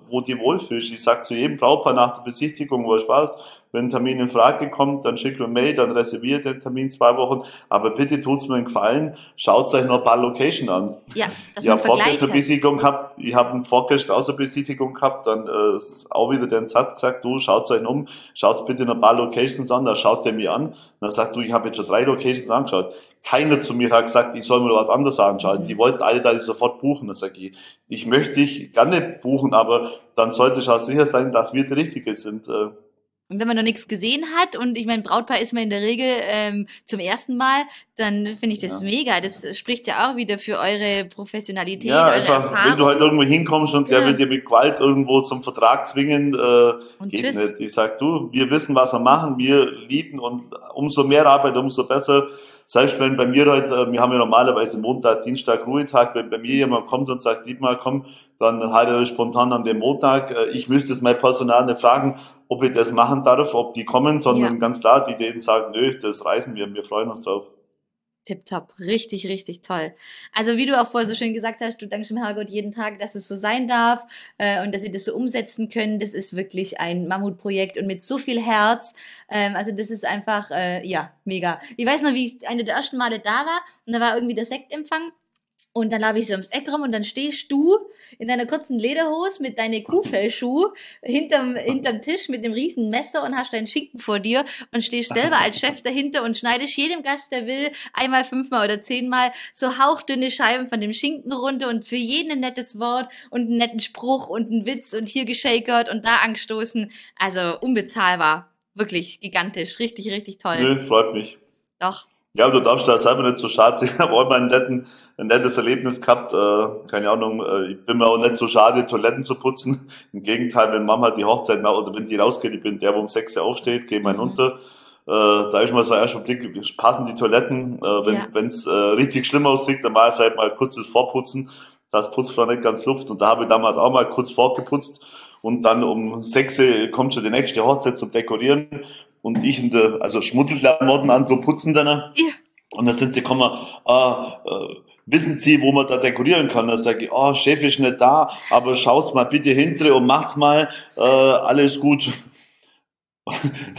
B: wo du wohlfühlst. Ich sag zu jedem Brautpaar nach der Besichtigung, wo Spaß, wenn ein Termin in Frage kommt, dann schickt mir Mail, dann reserviert den Termin zwei Wochen. Aber bitte tut's mir einen Gefallen, schaut euch noch ein paar Location an.
A: Ja, dass
B: ich habe vorgestern. Besichtigung gehabt, ich habe vorgestern auch so eine Besichtigung gehabt, dann äh, auch wieder den Satz gesagt, du schaut euch um, schaut bitte noch ein paar Locations an, dann schaut der mir an, und dann sagt du, ich habe jetzt schon drei Locations angeschaut. Keiner zu mir hat gesagt, ich soll mir was anderes anschauen.
A: Mhm.
B: Die wollten alle, dass ich sofort buchen. Dann sage ich, ich möchte dich gerne buchen, aber dann sollte ich auch sicher sein, dass wir die Richtige sind.
A: Und wenn man noch nichts gesehen hat und ich meine, Brautpaar ist man in der Regel ähm, zum ersten Mal, dann finde ich das
B: Ja.
A: mega. Das spricht ja auch wieder für eure Professionalität,
B: ja,
A: eure
B: einfach,
A: Erfahrung.
B: wenn du halt irgendwo hinkommst und der
A: Ja.
B: will dir mit Gewalt irgendwo zum Vertrag zwingen, äh, Geht
A: tschüss.
B: nicht. Ich sag, du, wir wissen, was wir machen, wir lieben und umso mehr Arbeit, umso besser. Selbst wenn bei mir heute, äh, wir haben ja normalerweise Montag, Dienstag Ruhetag, wenn bei mir jemand kommt und sagt, Dietmar, komm, dann halt er spontan an dem Montag. Äh, Ich müsste es mein Personal nicht fragen, ob ich das machen darf, ob die kommen, sondern
A: Ja.
B: ganz klar, die denen sagen, nö, das reisen wir, wir freuen uns drauf.
A: Tipptopp, richtig, richtig toll. Also wie du auch vorher so schön gesagt hast, du dankst dem Herrgott jeden Tag, dass es so sein darf äh, und dass sie das so umsetzen können. Das ist wirklich ein Mammutprojekt und mit so viel Herz. Ähm, also das ist einfach, äh, ja, mega. Ich weiß noch, wie ich eine der ersten Male da war und da war irgendwie der Sektempfang. Und dann laufe ich so ums Eck rum und dann stehst du in deiner kurzen Lederhose mit deinen Kuhfellschuh hinterm, hinterm Tisch mit dem riesen Messer und hast deinen Schinken vor dir und stehst selber als Chef dahinter und schneidest jedem Gast, der will, einmal, fünfmal oder zehnmal so hauchdünne Scheiben von dem Schinken runter und für jeden ein nettes Wort und einen netten Spruch und einen Witz und hier geschakert und da angestoßen. Also unbezahlbar. Wirklich gigantisch. Richtig, richtig toll.
B: Nö, freut mich.
A: Doch.
B: Ja, du darfst da selber nicht so schade sein. Ich habe auch mal ein, netten, ein nettes Erlebnis gehabt. Äh, keine Ahnung, äh, ich bin mir auch nicht so schade, Toiletten zu putzen. Im Gegenteil, wenn Mama die Hochzeit nach, oder wenn die rausgeht, ich bin der, wo um sechs Uhr aufsteht, gehe mal mhm. runter. Äh, da ist mal so erster Blick, passen die Toiletten. Äh, wenn es ja. äh, richtig schlimm aussieht, dann mal vielleicht mal kurzes Vorputzen. Das Putzfrau nicht ganz Luft. Und da habe ich damals auch mal kurz vorgeputzt. Und dann um sechs Uhr kommt schon die nächste Hochzeit zum Dekorieren und ich in der, also Schmuddelklamotten an, wo putzen dann. Ja. Und dann sind sie gekommen, ah, äh, wissen Sie, wo man da dekorieren kann? Dann sage ich, oh, Chef ist nicht da, aber schaut's mal bitte hinter und macht's mal, äh, alles gut.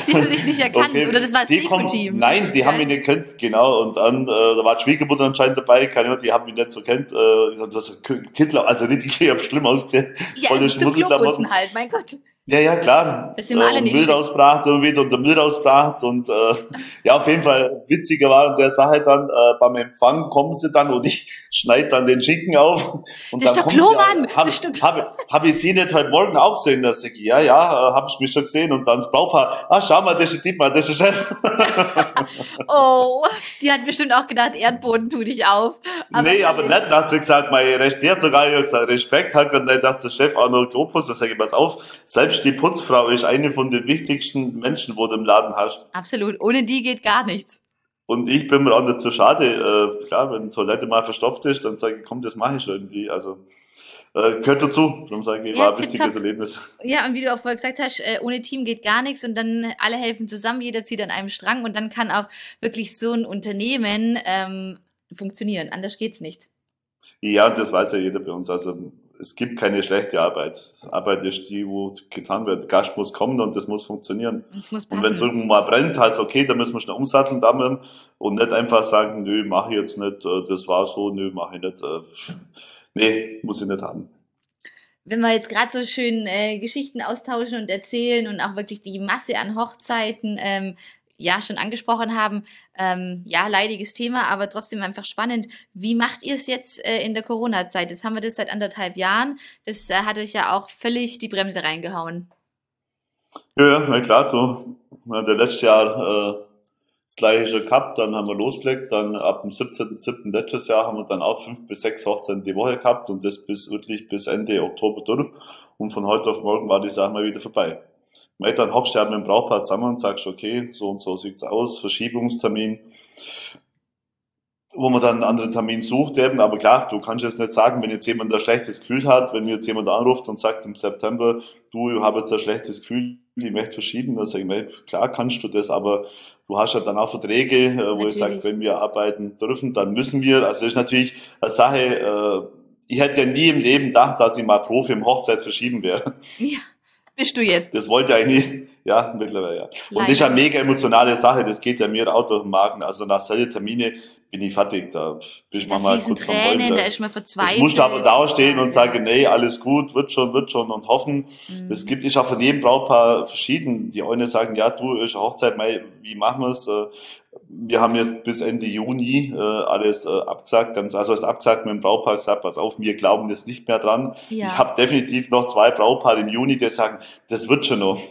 A: Die haben mich nicht erkannt, okay. oder das war das
B: Team? Nein, die ja. haben mich nicht gekannt, genau. Und dann, äh, da war die Schwiegermutter anscheinend dabei, keine Ahnung, die haben mich nicht so kennt. Äh, das Kittler, also richtig, ich habe schlimm ausgesehen.
A: Ja, Voll zum Kloputzen halt, mein Gott.
B: Ja, ja, klar.
A: Das sind wir alle
B: äh,
A: nicht.
B: Müll rausgebracht und wieder unter Müll rausgebracht und äh, ja, auf jeden Fall witziger war an der Sache dann, äh, beim Empfang kommen sie dann und ich schneide dann den Schinken auf und
A: das
B: dann
A: Klomann.
B: sie, habe hab, hab ich sie nicht heute Morgen auch gesehen, dass ich, ja, ja, äh, habe ich mich schon gesehen und dann das Braupaar, ah, schau mal, das ist Dietmar, das ist der Chef.
A: oh, die hat bestimmt auch gedacht, Erdboden tu dich auf.
B: Aber nee, aber nicht, dass sie gesagt, mein Recht, die hat sogar gesagt, Respekt hat und nicht, dass der Chef auch noch Globus, da sage ich, pass auf, selbst selbst die Putzfrau ist eine von den wichtigsten Menschen, wo du im Laden hast.
A: Absolut. Ohne die geht gar nichts.
B: Und ich bin mir auch nicht so schade. Äh, klar, wenn die Toilette mal verstopft ist, dann sage ich, komm, das mache ich irgendwie. Also äh, gehört dazu. Darum sage ich, ja, war ein witziges top. Erlebnis.
A: Ja, und wie du auch vorher gesagt hast, äh, ohne Team geht gar nichts und dann alle helfen zusammen, jeder zieht an einem Strang und dann kann auch wirklich so ein Unternehmen ähm, funktionieren. Anders geht's nicht.
B: Ja, das weiß ja jeder bei uns. Also es gibt keine schlechte Arbeit. Arbeit ist die, wo getan wird. Gast muss kommen und das muss funktionieren. Das muss und wenn es irgendwo mal brennt, heißt okay, dann müssen wir schnell umsatteln damit und nicht einfach sagen, nö, mache ich jetzt nicht, äh, das war so, nö, mache ich nicht. Äh, nee, muss ich nicht haben.
A: Wenn wir jetzt gerade so schön äh, Geschichten austauschen und erzählen und auch wirklich die Masse an Hochzeiten, ähm, ja schon angesprochen haben, ähm, ja, leidiges Thema, aber trotzdem einfach spannend. Wie macht ihr es jetzt äh, in der Corona-Zeit? Jetzt haben wir das seit anderthalb Jahren. Das äh, hat euch ja auch völlig die Bremse reingehauen.
B: Ja, na klar, du. Ja, der letzte Jahr äh, das gleiche schon gehabt, dann haben wir losgelegt, dann ab dem 17.7. letztes Jahr haben wir dann auch fünf bis sechs Hochzeiten die Woche gehabt und das bis wirklich bis Ende Oktober durch. Und von heute auf morgen war die Sache mal wieder vorbei. Weil dann hockst du halt mit dem Brautpaar zusammen und sagst, okay, so und so sieht's aus, Verschiebungstermin, wo man dann einen anderen Termin sucht eben, aber klar, du kannst jetzt nicht sagen, wenn jetzt jemand ein schlechtes Gefühl hat, wenn mir jetzt jemand anruft und sagt im September, du, ich habe jetzt ein schlechtes Gefühl, ich möchte verschieben, dann sage ich mir, klar kannst du das, aber du hast ja dann auch Verträge, äh, wo natürlich. ich sage, wenn wir arbeiten dürfen, dann müssen wir, also das ist natürlich eine Sache, äh, ich hätte ja nie im Leben gedacht, dass ich mal Profi im Hochzeit verschieben wäre.
A: Ja bist du jetzt.
B: Das wollte ich eigentlich, ja, mittlerweile, ja. Und Leider. das ist eine mega emotionale Sache, das geht ja mir auch durch den Magen. Also nach solchen Termine bin ich fertig, da bin ich
A: da
B: mal
A: kurz Tränen, da ist man verzweifelt.
B: Ich muss aber da stehen und sagen, nee, alles gut, wird schon, wird schon und hoffen. Mhm. Es gibt, ist auch von jedem Brautpaar verschieden. Die eine sagen, ja, du, ist eine Hochzeit, wie machen wir es? Äh, wir haben jetzt bis Ende Juni äh, alles äh, abgesagt, ganz, also ist abgesagt mit dem Braupaar gesagt, pass auf, wir glauben jetzt nicht mehr dran. Ja. Ich habe definitiv noch zwei Braupaare im Juni, die sagen, das wird schon noch. Und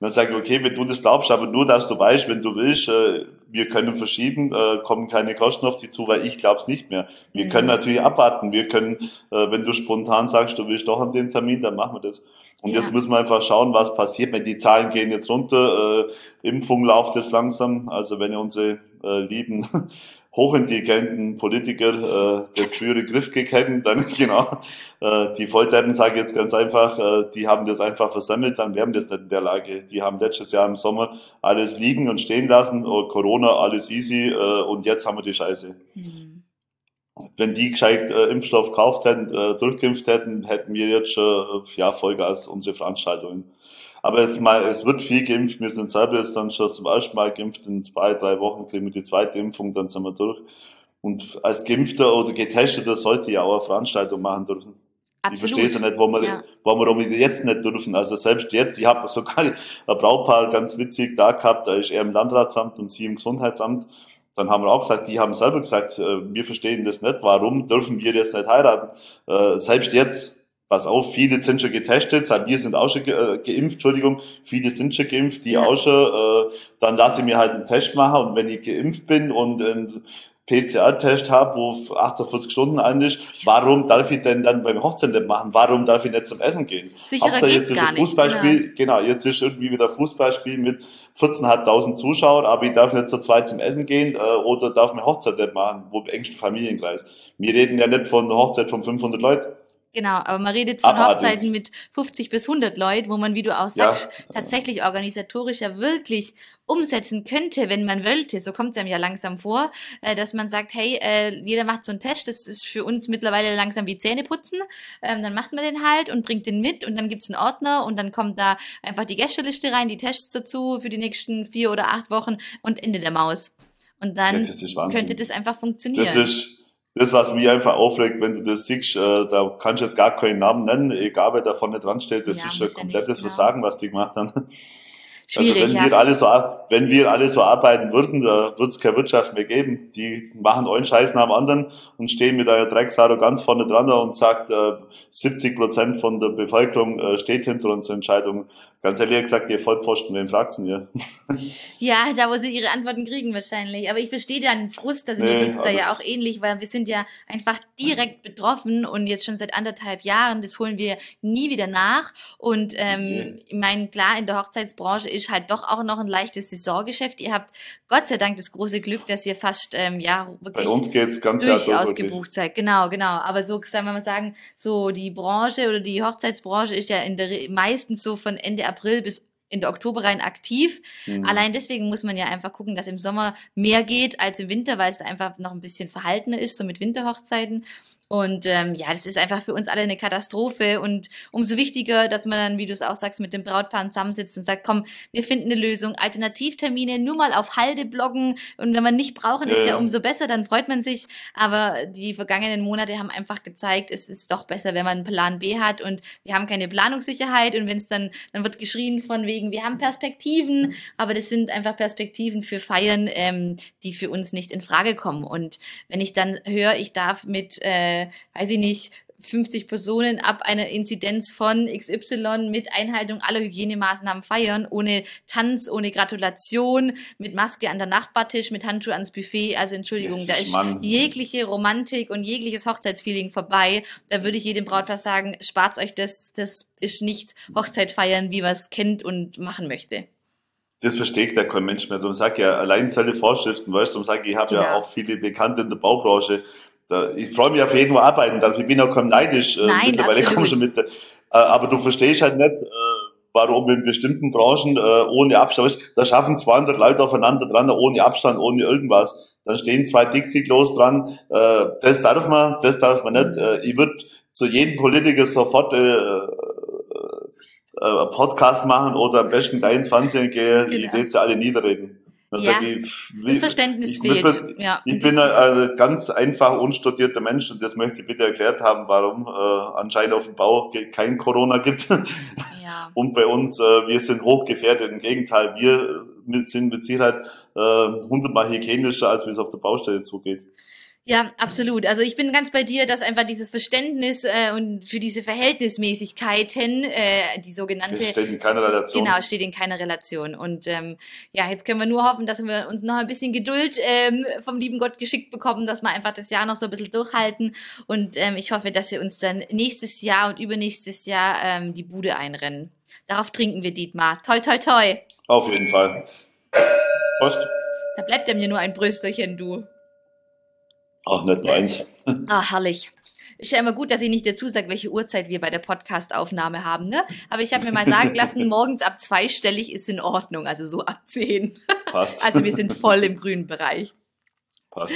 B: dann sage ich, okay, wenn du das glaubst, aber nur, dass du weißt, wenn du willst, äh, wir können verschieben, äh, kommen keine Kosten auf dich zu, weil ich glaube es nicht mehr. Wir mhm. können natürlich abwarten, wir können, äh, wenn du spontan sagst, du willst doch an den Termin, dann machen wir das. Und ja. jetzt müssen wir einfach schauen, was passiert. Wenn die Zahlen gehen jetzt runter, äh, Impfung läuft jetzt langsam. Also wenn unsere äh, lieben hochintelligenten Politiker äh, das frühere Griff hätten, dann genau, äh, die Volldeppen sage ich jetzt ganz einfach, äh, die haben das einfach versammelt, dann wären das nicht in der Lage. Die haben letztes Jahr im Sommer alles liegen und stehen lassen, oh, Corona, alles easy äh, und jetzt haben wir die Scheiße. Mhm wenn die gescheit äh, Impfstoff gekauft hätten, äh, durchgeimpft hätten, hätten wir jetzt schon äh, ja, Vollgas unsere Veranstaltungen. Aber es, mal, es wird viel geimpft. Wir sind selber jetzt dann schon zum ersten Mal geimpft. In zwei, drei Wochen kriegen wir die zweite Impfung, dann sind wir durch. Und als Geimpfter oder Getesteter sollte ja auch eine Veranstaltung machen dürfen. Absolut. Ich verstehe es ja nicht, warum wir, ja. warum wir jetzt nicht dürfen. Also selbst jetzt, ich habe sogar ein Brautpaar ganz witzig da gehabt, da ist er im Landratsamt und sie im Gesundheitsamt dann haben wir auch gesagt, die haben selber gesagt, äh, wir verstehen das nicht, warum dürfen wir jetzt nicht heiraten? Äh, selbst jetzt, pass auf, viele sind schon getestet, wir sind auch schon ge äh, geimpft, Entschuldigung, viele sind schon geimpft, die ja. auch schon, äh, dann lasse ich mir halt einen Test machen und wenn ich geimpft bin und ein PCR-Test habe, wo 48 Stunden an ist, warum darf ich denn dann beim Hochzeit nicht machen? Warum darf ich nicht zum Essen gehen?
A: Sicherer Hauptsache
B: jetzt ist ein Fußballspiel, genau. genau. jetzt ist irgendwie wieder Fußballspiel mit 14.500 Zuschauern, aber ich darf nicht zu zweit zum Essen gehen äh, oder darf mir Hochzeit nicht machen, wo engsten Familienkreis. Wir reden ja nicht von einer Hochzeit von 500 Leuten.
A: Genau, aber man redet von Abartig. Hochzeiten mit 50 bis 100 Leuten, wo man, wie du auch sagst, ja. tatsächlich organisatorisch ja wirklich umsetzen könnte, wenn man wollte. So kommt es einem ja langsam vor, äh, dass man sagt, hey, äh, jeder macht so einen Test, das ist für uns mittlerweile langsam wie Zähne putzen. Ähm, dann macht man den halt und bringt den mit und dann gibt's einen Ordner und dann kommt da einfach die Gästeliste rein, die Tests dazu für die nächsten vier oder acht Wochen und Ende der Maus. Und dann ja, könnte das einfach funktionieren.
B: Das ist das, was mich einfach aufregt, wenn du das siehst, äh, da kannst du jetzt gar keinen Namen nennen, egal wer da vorne dran steht, das ja, ist ein komplettes ja. Versagen, was die gemacht haben. Schwierig, also wenn wir alle so wenn wir alle so arbeiten würden, da wird es keine Wirtschaft mehr geben. Die machen einen Scheiß nach dem anderen und stehen mit einer Drecksarroganz vorne dran und sagt, äh, 70 Prozent von der Bevölkerung äh, steht hinter unserer Entscheidung. Ganz ehrlich gesagt, ihr Vollpfosten, wen fragt's denn ihr?
A: Ja, da wo sie ihre Antworten kriegen wahrscheinlich. Aber ich verstehe deinen Frust, also nee, mir geht's da ja auch ähnlich, weil wir sind ja einfach direkt betroffen und jetzt schon seit anderthalb Jahren, das holen wir nie wieder nach. Und ähm, nee. ich meine, klar, in der Hochzeitsbranche ist halt doch auch noch ein leichtes Saisongeschäft. Ihr habt Gott sei Dank das große Glück, dass ihr fast ähm, ja wirklich
B: Bei uns geht's ganz
A: durchaus gebucht seid. Genau, genau. Aber so, sagen wir mal sagen, so die Branche oder die Hochzeitsbranche ist ja in der meistens so von Ende April bis in der Oktober rein aktiv. Mhm. Allein deswegen muss man ja einfach gucken, dass im Sommer mehr geht als im Winter, weil es einfach noch ein bisschen verhaltener ist, so mit Winterhochzeiten. Und ähm, ja, das ist einfach für uns alle eine Katastrophe. Und umso wichtiger, dass man dann, wie du es auch sagst, mit dem Brautpaar zusammensitzt und sagt, komm, wir finden eine Lösung. Alternativtermine nur mal auf Halde bloggen. Und wenn man nicht brauchen, ist ja umso besser, dann freut man sich. Aber die vergangenen Monate haben einfach gezeigt, es ist doch besser, wenn man einen Plan B hat. Und wir haben keine Planungssicherheit. Und wenn es dann, dann wird geschrien von wegen, wir haben Perspektiven. Aber das sind einfach Perspektiven für Feiern, ähm, die für uns nicht in Frage kommen. Und wenn ich dann höre, ich darf mit äh, äh, weiß ich nicht, 50 Personen ab einer Inzidenz von XY mit Einhaltung aller Hygienemaßnahmen feiern, ohne Tanz, ohne Gratulation, mit Maske an der Nachbartisch, mit Handschuh ans Buffet. Also Entschuldigung, da ist Mann. jegliche Romantik und jegliches Hochzeitsfeeling vorbei. Da würde ich jedem Brautpaar sagen, spart euch das, das ist nicht Hochzeit feiern, wie man es kennt und machen möchte.
B: Das versteht ja kein Mensch mehr. Darum ich ja, allein seine Vorschriften, weißt du, darum sage ich, ich habe genau. ja auch viele Bekannte in der Baubranche, da, ich freue mich auf jeden Fall arbeiten darf. Ich bin auch kaum neidisch.
A: Äh, Nein, mittlerweile komme schon mit. Äh,
B: aber du verstehst halt nicht, äh, warum in bestimmten Branchen äh, ohne Abstand, da schaffen 200 Leute aufeinander dran, ohne Abstand, ohne irgendwas. Dann stehen zwei Dixie-Klos dran. Äh, das darf man, das darf man nicht. Äh, ich würde zu jedem Politiker sofort äh, äh, Podcast machen oder am besten gleich ins Fernsehen gehen, genau. die Idee alle niederreden.
A: Das, ja, das Verständnis
B: ich,
A: fehlt.
B: Das, ja. Ich bin ein, ein, ganz einfach unstudierter Mensch und das möchte ich bitte erklärt haben, warum äh, anscheinend auf dem Bau kein Corona gibt. Ja. Und bei uns, äh, wir sind hochgefährdet. Im Gegenteil, wir sind mit Sicherheit äh, hundertmal hygienischer, als wie es auf der Baustelle zugeht.
A: Ja, absolut. Also ich bin ganz bei dir, dass einfach dieses Verständnis äh, und für diese Verhältnismäßigkeiten, äh, die sogenannte... Das
B: steht in keiner Relation.
A: Genau, steht in keiner Relation. Und ähm, ja, jetzt können wir nur hoffen, dass wir uns noch ein bisschen Geduld ähm, vom lieben Gott geschickt bekommen, dass wir einfach das Jahr noch so ein bisschen durchhalten. Und ähm, ich hoffe, dass wir uns dann nächstes Jahr und übernächstes Jahr ähm, die Bude einrennen. Darauf trinken wir, Dietmar. Toi, toi, toi.
B: Auf jeden Fall. Prost.
A: Da bleibt ja mir nur ein Brösterchen, du.
B: Ach, nicht nur eins.
A: Ah, herrlich. Ist ja immer gut, dass ich nicht dazu sage, welche Uhrzeit wir bei der Podcastaufnahme haben, ne? Aber ich habe mir mal sagen lassen, morgens ab zweistellig ist in Ordnung, also so ab zehn.
B: Passt.
A: Also wir sind voll im grünen Bereich.
B: Passt.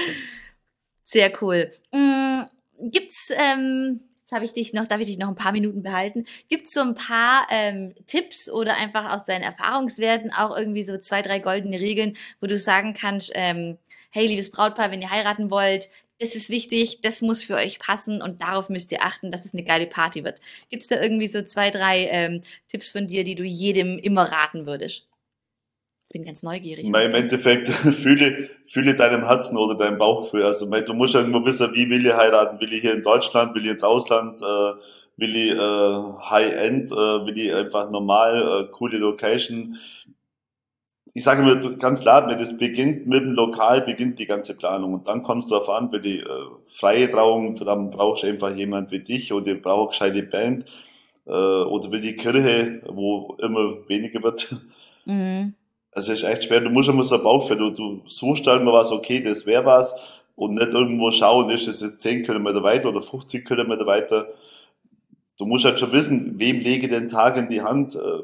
A: Sehr cool. Hm, gibt's, ähm, jetzt habe ich dich noch, darf ich dich noch ein paar Minuten behalten? Gibt's so ein paar ähm, Tipps oder einfach aus deinen Erfahrungswerten auch irgendwie so zwei, drei goldene Regeln, wo du sagen kannst, ähm, hey, liebes Brautpaar, wenn ihr heiraten wollt, das ist wichtig, das muss für euch passen und darauf müsst ihr achten, dass es eine geile Party wird. Gibt es da irgendwie so zwei, drei ähm, Tipps von dir, die du jedem immer raten würdest? Bin ganz neugierig.
B: Weil Im Endeffekt fühle, fühle deinem Herzen oder deinem Bauchgefühl. Also du musst irgendwo wissen, wie will ich heiraten? Will ich hier in Deutschland? Will ich ins Ausland? Äh, will ich äh, High-End, äh, will ich einfach normal, äh, coole Location. Ich sage mir ganz klar, wenn es beginnt mit dem Lokal, beginnt die ganze Planung. Und dann kommst du darauf an, wenn die äh, freie Trauung, dann brauchst du einfach jemand wie dich oder brauchst eine gescheite Band äh, oder will die Kirche, wo immer weniger wird. Mhm. Also ist echt schwer. Du musst immer so ein Bauchfeld. Du, du suchst halt mal was, okay, das wäre was und nicht irgendwo schauen, ist das jetzt 10 Kilometer weiter oder 50 Kilometer weiter. Du musst halt schon wissen, wem lege den Tag in die Hand. Äh,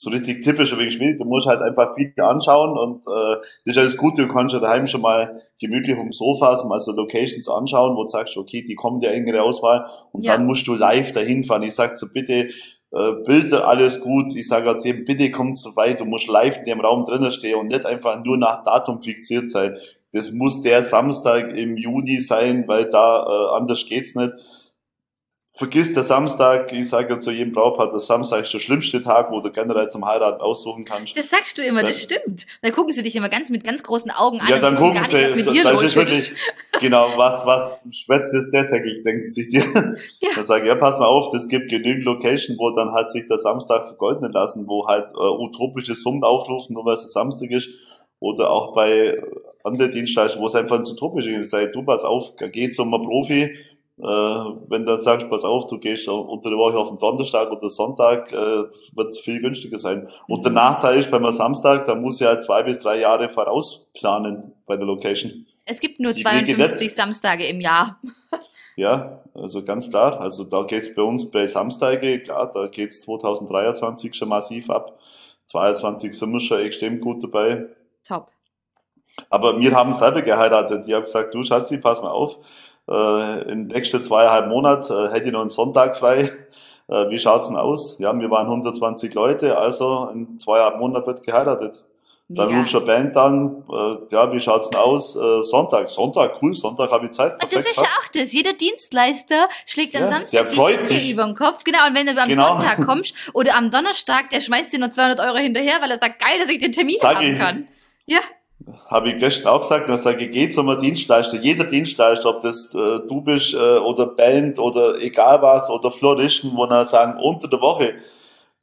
B: so richtig typisch wie gespielt. Du musst halt einfach viel anschauen und äh, das ist alles gut. Du kannst ja daheim schon mal gemütlich um Sofa also Locations anschauen, wo du sagst, okay, die kommen der engere Auswahl und ja. dann musst du live dahin fahren. Ich sag so, bitte äh, Bilder, alles gut. Ich sage jetzt eben, bitte komm zu weit. Du musst live in dem Raum drinnen stehen und nicht einfach nur nach Datum fixiert sein. Das muss der Samstag im Juni sein, weil da äh, anders geht's nicht vergiss der Samstag, ich sage ja zu jedem Brautpaar, der Samstag ist der schlimmste Tag, wo du generell zum Heiraten aussuchen kannst.
A: Das sagst du immer, das stimmt. Dann gucken sie dich immer ganz mit ganz großen Augen an.
B: Ja, dann gucken sie, nicht, dir das ist wirklich, genau, was, was schwätzt ist der Säckel, denken sich dir. Ja. Dann sage ich, ja, pass mal auf, das gibt genügend Location, wo dann halt sich der Samstag vergoldnen lassen, wo halt äh, utopische Summen aufrufen, nur weil es Samstag ist. Oder auch bei anderen Dienstleistungen, wo es einfach zu tropisch ist. Sag, du pass auf, geh zum Profi, äh, wenn du sagst, pass auf, du gehst unter der Woche auf den Donnerstag oder Sonntag, äh, wird es viel günstiger sein. Und der Nachteil ist, beim Samstag, da muss ja zwei bis drei Jahre vorausplanen bei der Location.
A: Es gibt nur Die 52 Samstage im Jahr.
B: Ja, also ganz klar. Also da geht's bei uns bei Samstage, klar, da geht's 2023 schon massiv ab. 22 sind wir schon extrem gut dabei.
A: Top.
B: Aber wir haben selber geheiratet. Ich habe gesagt, du Schatzi, pass mal auf äh, in den nächsten zweieinhalb Monaten äh, hätte ich noch einen Sonntag frei. Äh, wie schaut's denn aus? Ja, wir waren 120 Leute, also in zweieinhalb Monaten wird geheiratet. Mega. Dann rufst du eine Band an, äh, ja, wie schaut's denn aus? Äh, Sonntag, Sonntag, cool, Sonntag habe ich Zeit.
A: Perfekt, das ist ja auch das. Jeder Dienstleister schlägt am ja, Samstag
B: der freut sich.
A: über den Kopf. Genau, und wenn du am genau. Sonntag kommst oder am Donnerstag, der schmeißt dir nur 200 Euro hinterher, weil er sagt, geil, dass ich den Termin Sag haben ich, kann. Ja
B: habe ich gestern auch gesagt, dass sage, geht zum Dienstleister, jeder Dienstleister, ob das äh, du bist äh, oder Band oder egal was oder Floristen, wo er sagen, unter der Woche,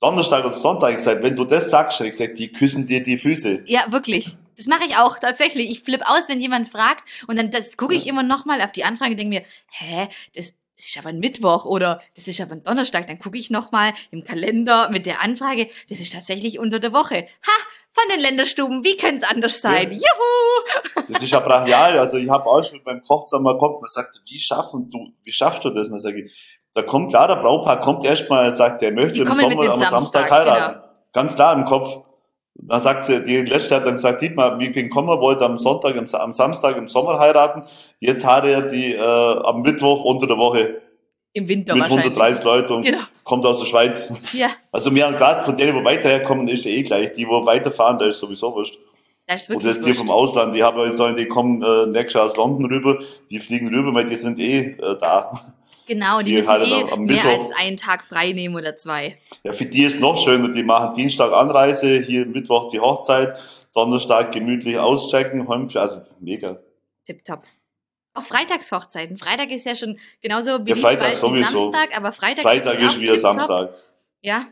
B: Donnerstag und Sonntag, ich sage, wenn du das sagst, ich sage, die küssen dir die Füße.
A: Ja, wirklich. Das mache ich auch tatsächlich. Ich flippe aus, wenn jemand fragt und dann das gucke ich immer nochmal auf die Anfrage und denke mir, hä, das das ist aber ein Mittwoch oder das ist aber ein Donnerstag, dann gucke ich nochmal im Kalender mit der Anfrage, das ist tatsächlich unter der Woche. Ha, von den Länderstuben, wie könnte es anders sein? Ja. Juhu!
B: Das ist ja brachial. Also ich habe auch schon beim Koch zusammen gekommen und sagt, wie schaffen du, wie schaffst du das? Und dann sage ich, da kommt klar, der Brautpaar kommt erstmal, sagt, er möchte im Sommer am Samstag, Samstag heiraten. Genau. Ganz klar im Kopf. Dann sagt sie, die letzte hat dann gesagt, Dietmar, wie bin kommen, wollte am Sonntag, am Samstag im Sommer heiraten. Jetzt hat er die äh, am Mittwoch unter der Woche.
A: Im Winter
B: Mit 130 Leuten und genau. kommt aus der Schweiz.
A: Ja.
B: Also wir haben gerade von denen, wo weiter herkommen, ist eh gleich. Die, wo weiterfahren, da ist sowieso wurscht. Das ist wirklich Und das die vom Ausland, die haben jetzt sagen, die kommen äh, nächstes Jahr aus London rüber, die fliegen rüber, weil die sind eh äh, da.
A: Genau, die, die müssen halt eh mehr als einen Tag frei nehmen oder zwei.
B: Ja, für die ist noch schöner, die machen Dienstag Anreise, hier Mittwoch die Hochzeit, Donnerstag gemütlich auschecken, also mega.
A: Tipptopp. Auch Freitagshochzeiten. Freitag ist ja schon genauso beliebt ja, Freitag wie Samstag, aber Freitag,
B: Freitag ist wie Samstag.
A: Ja.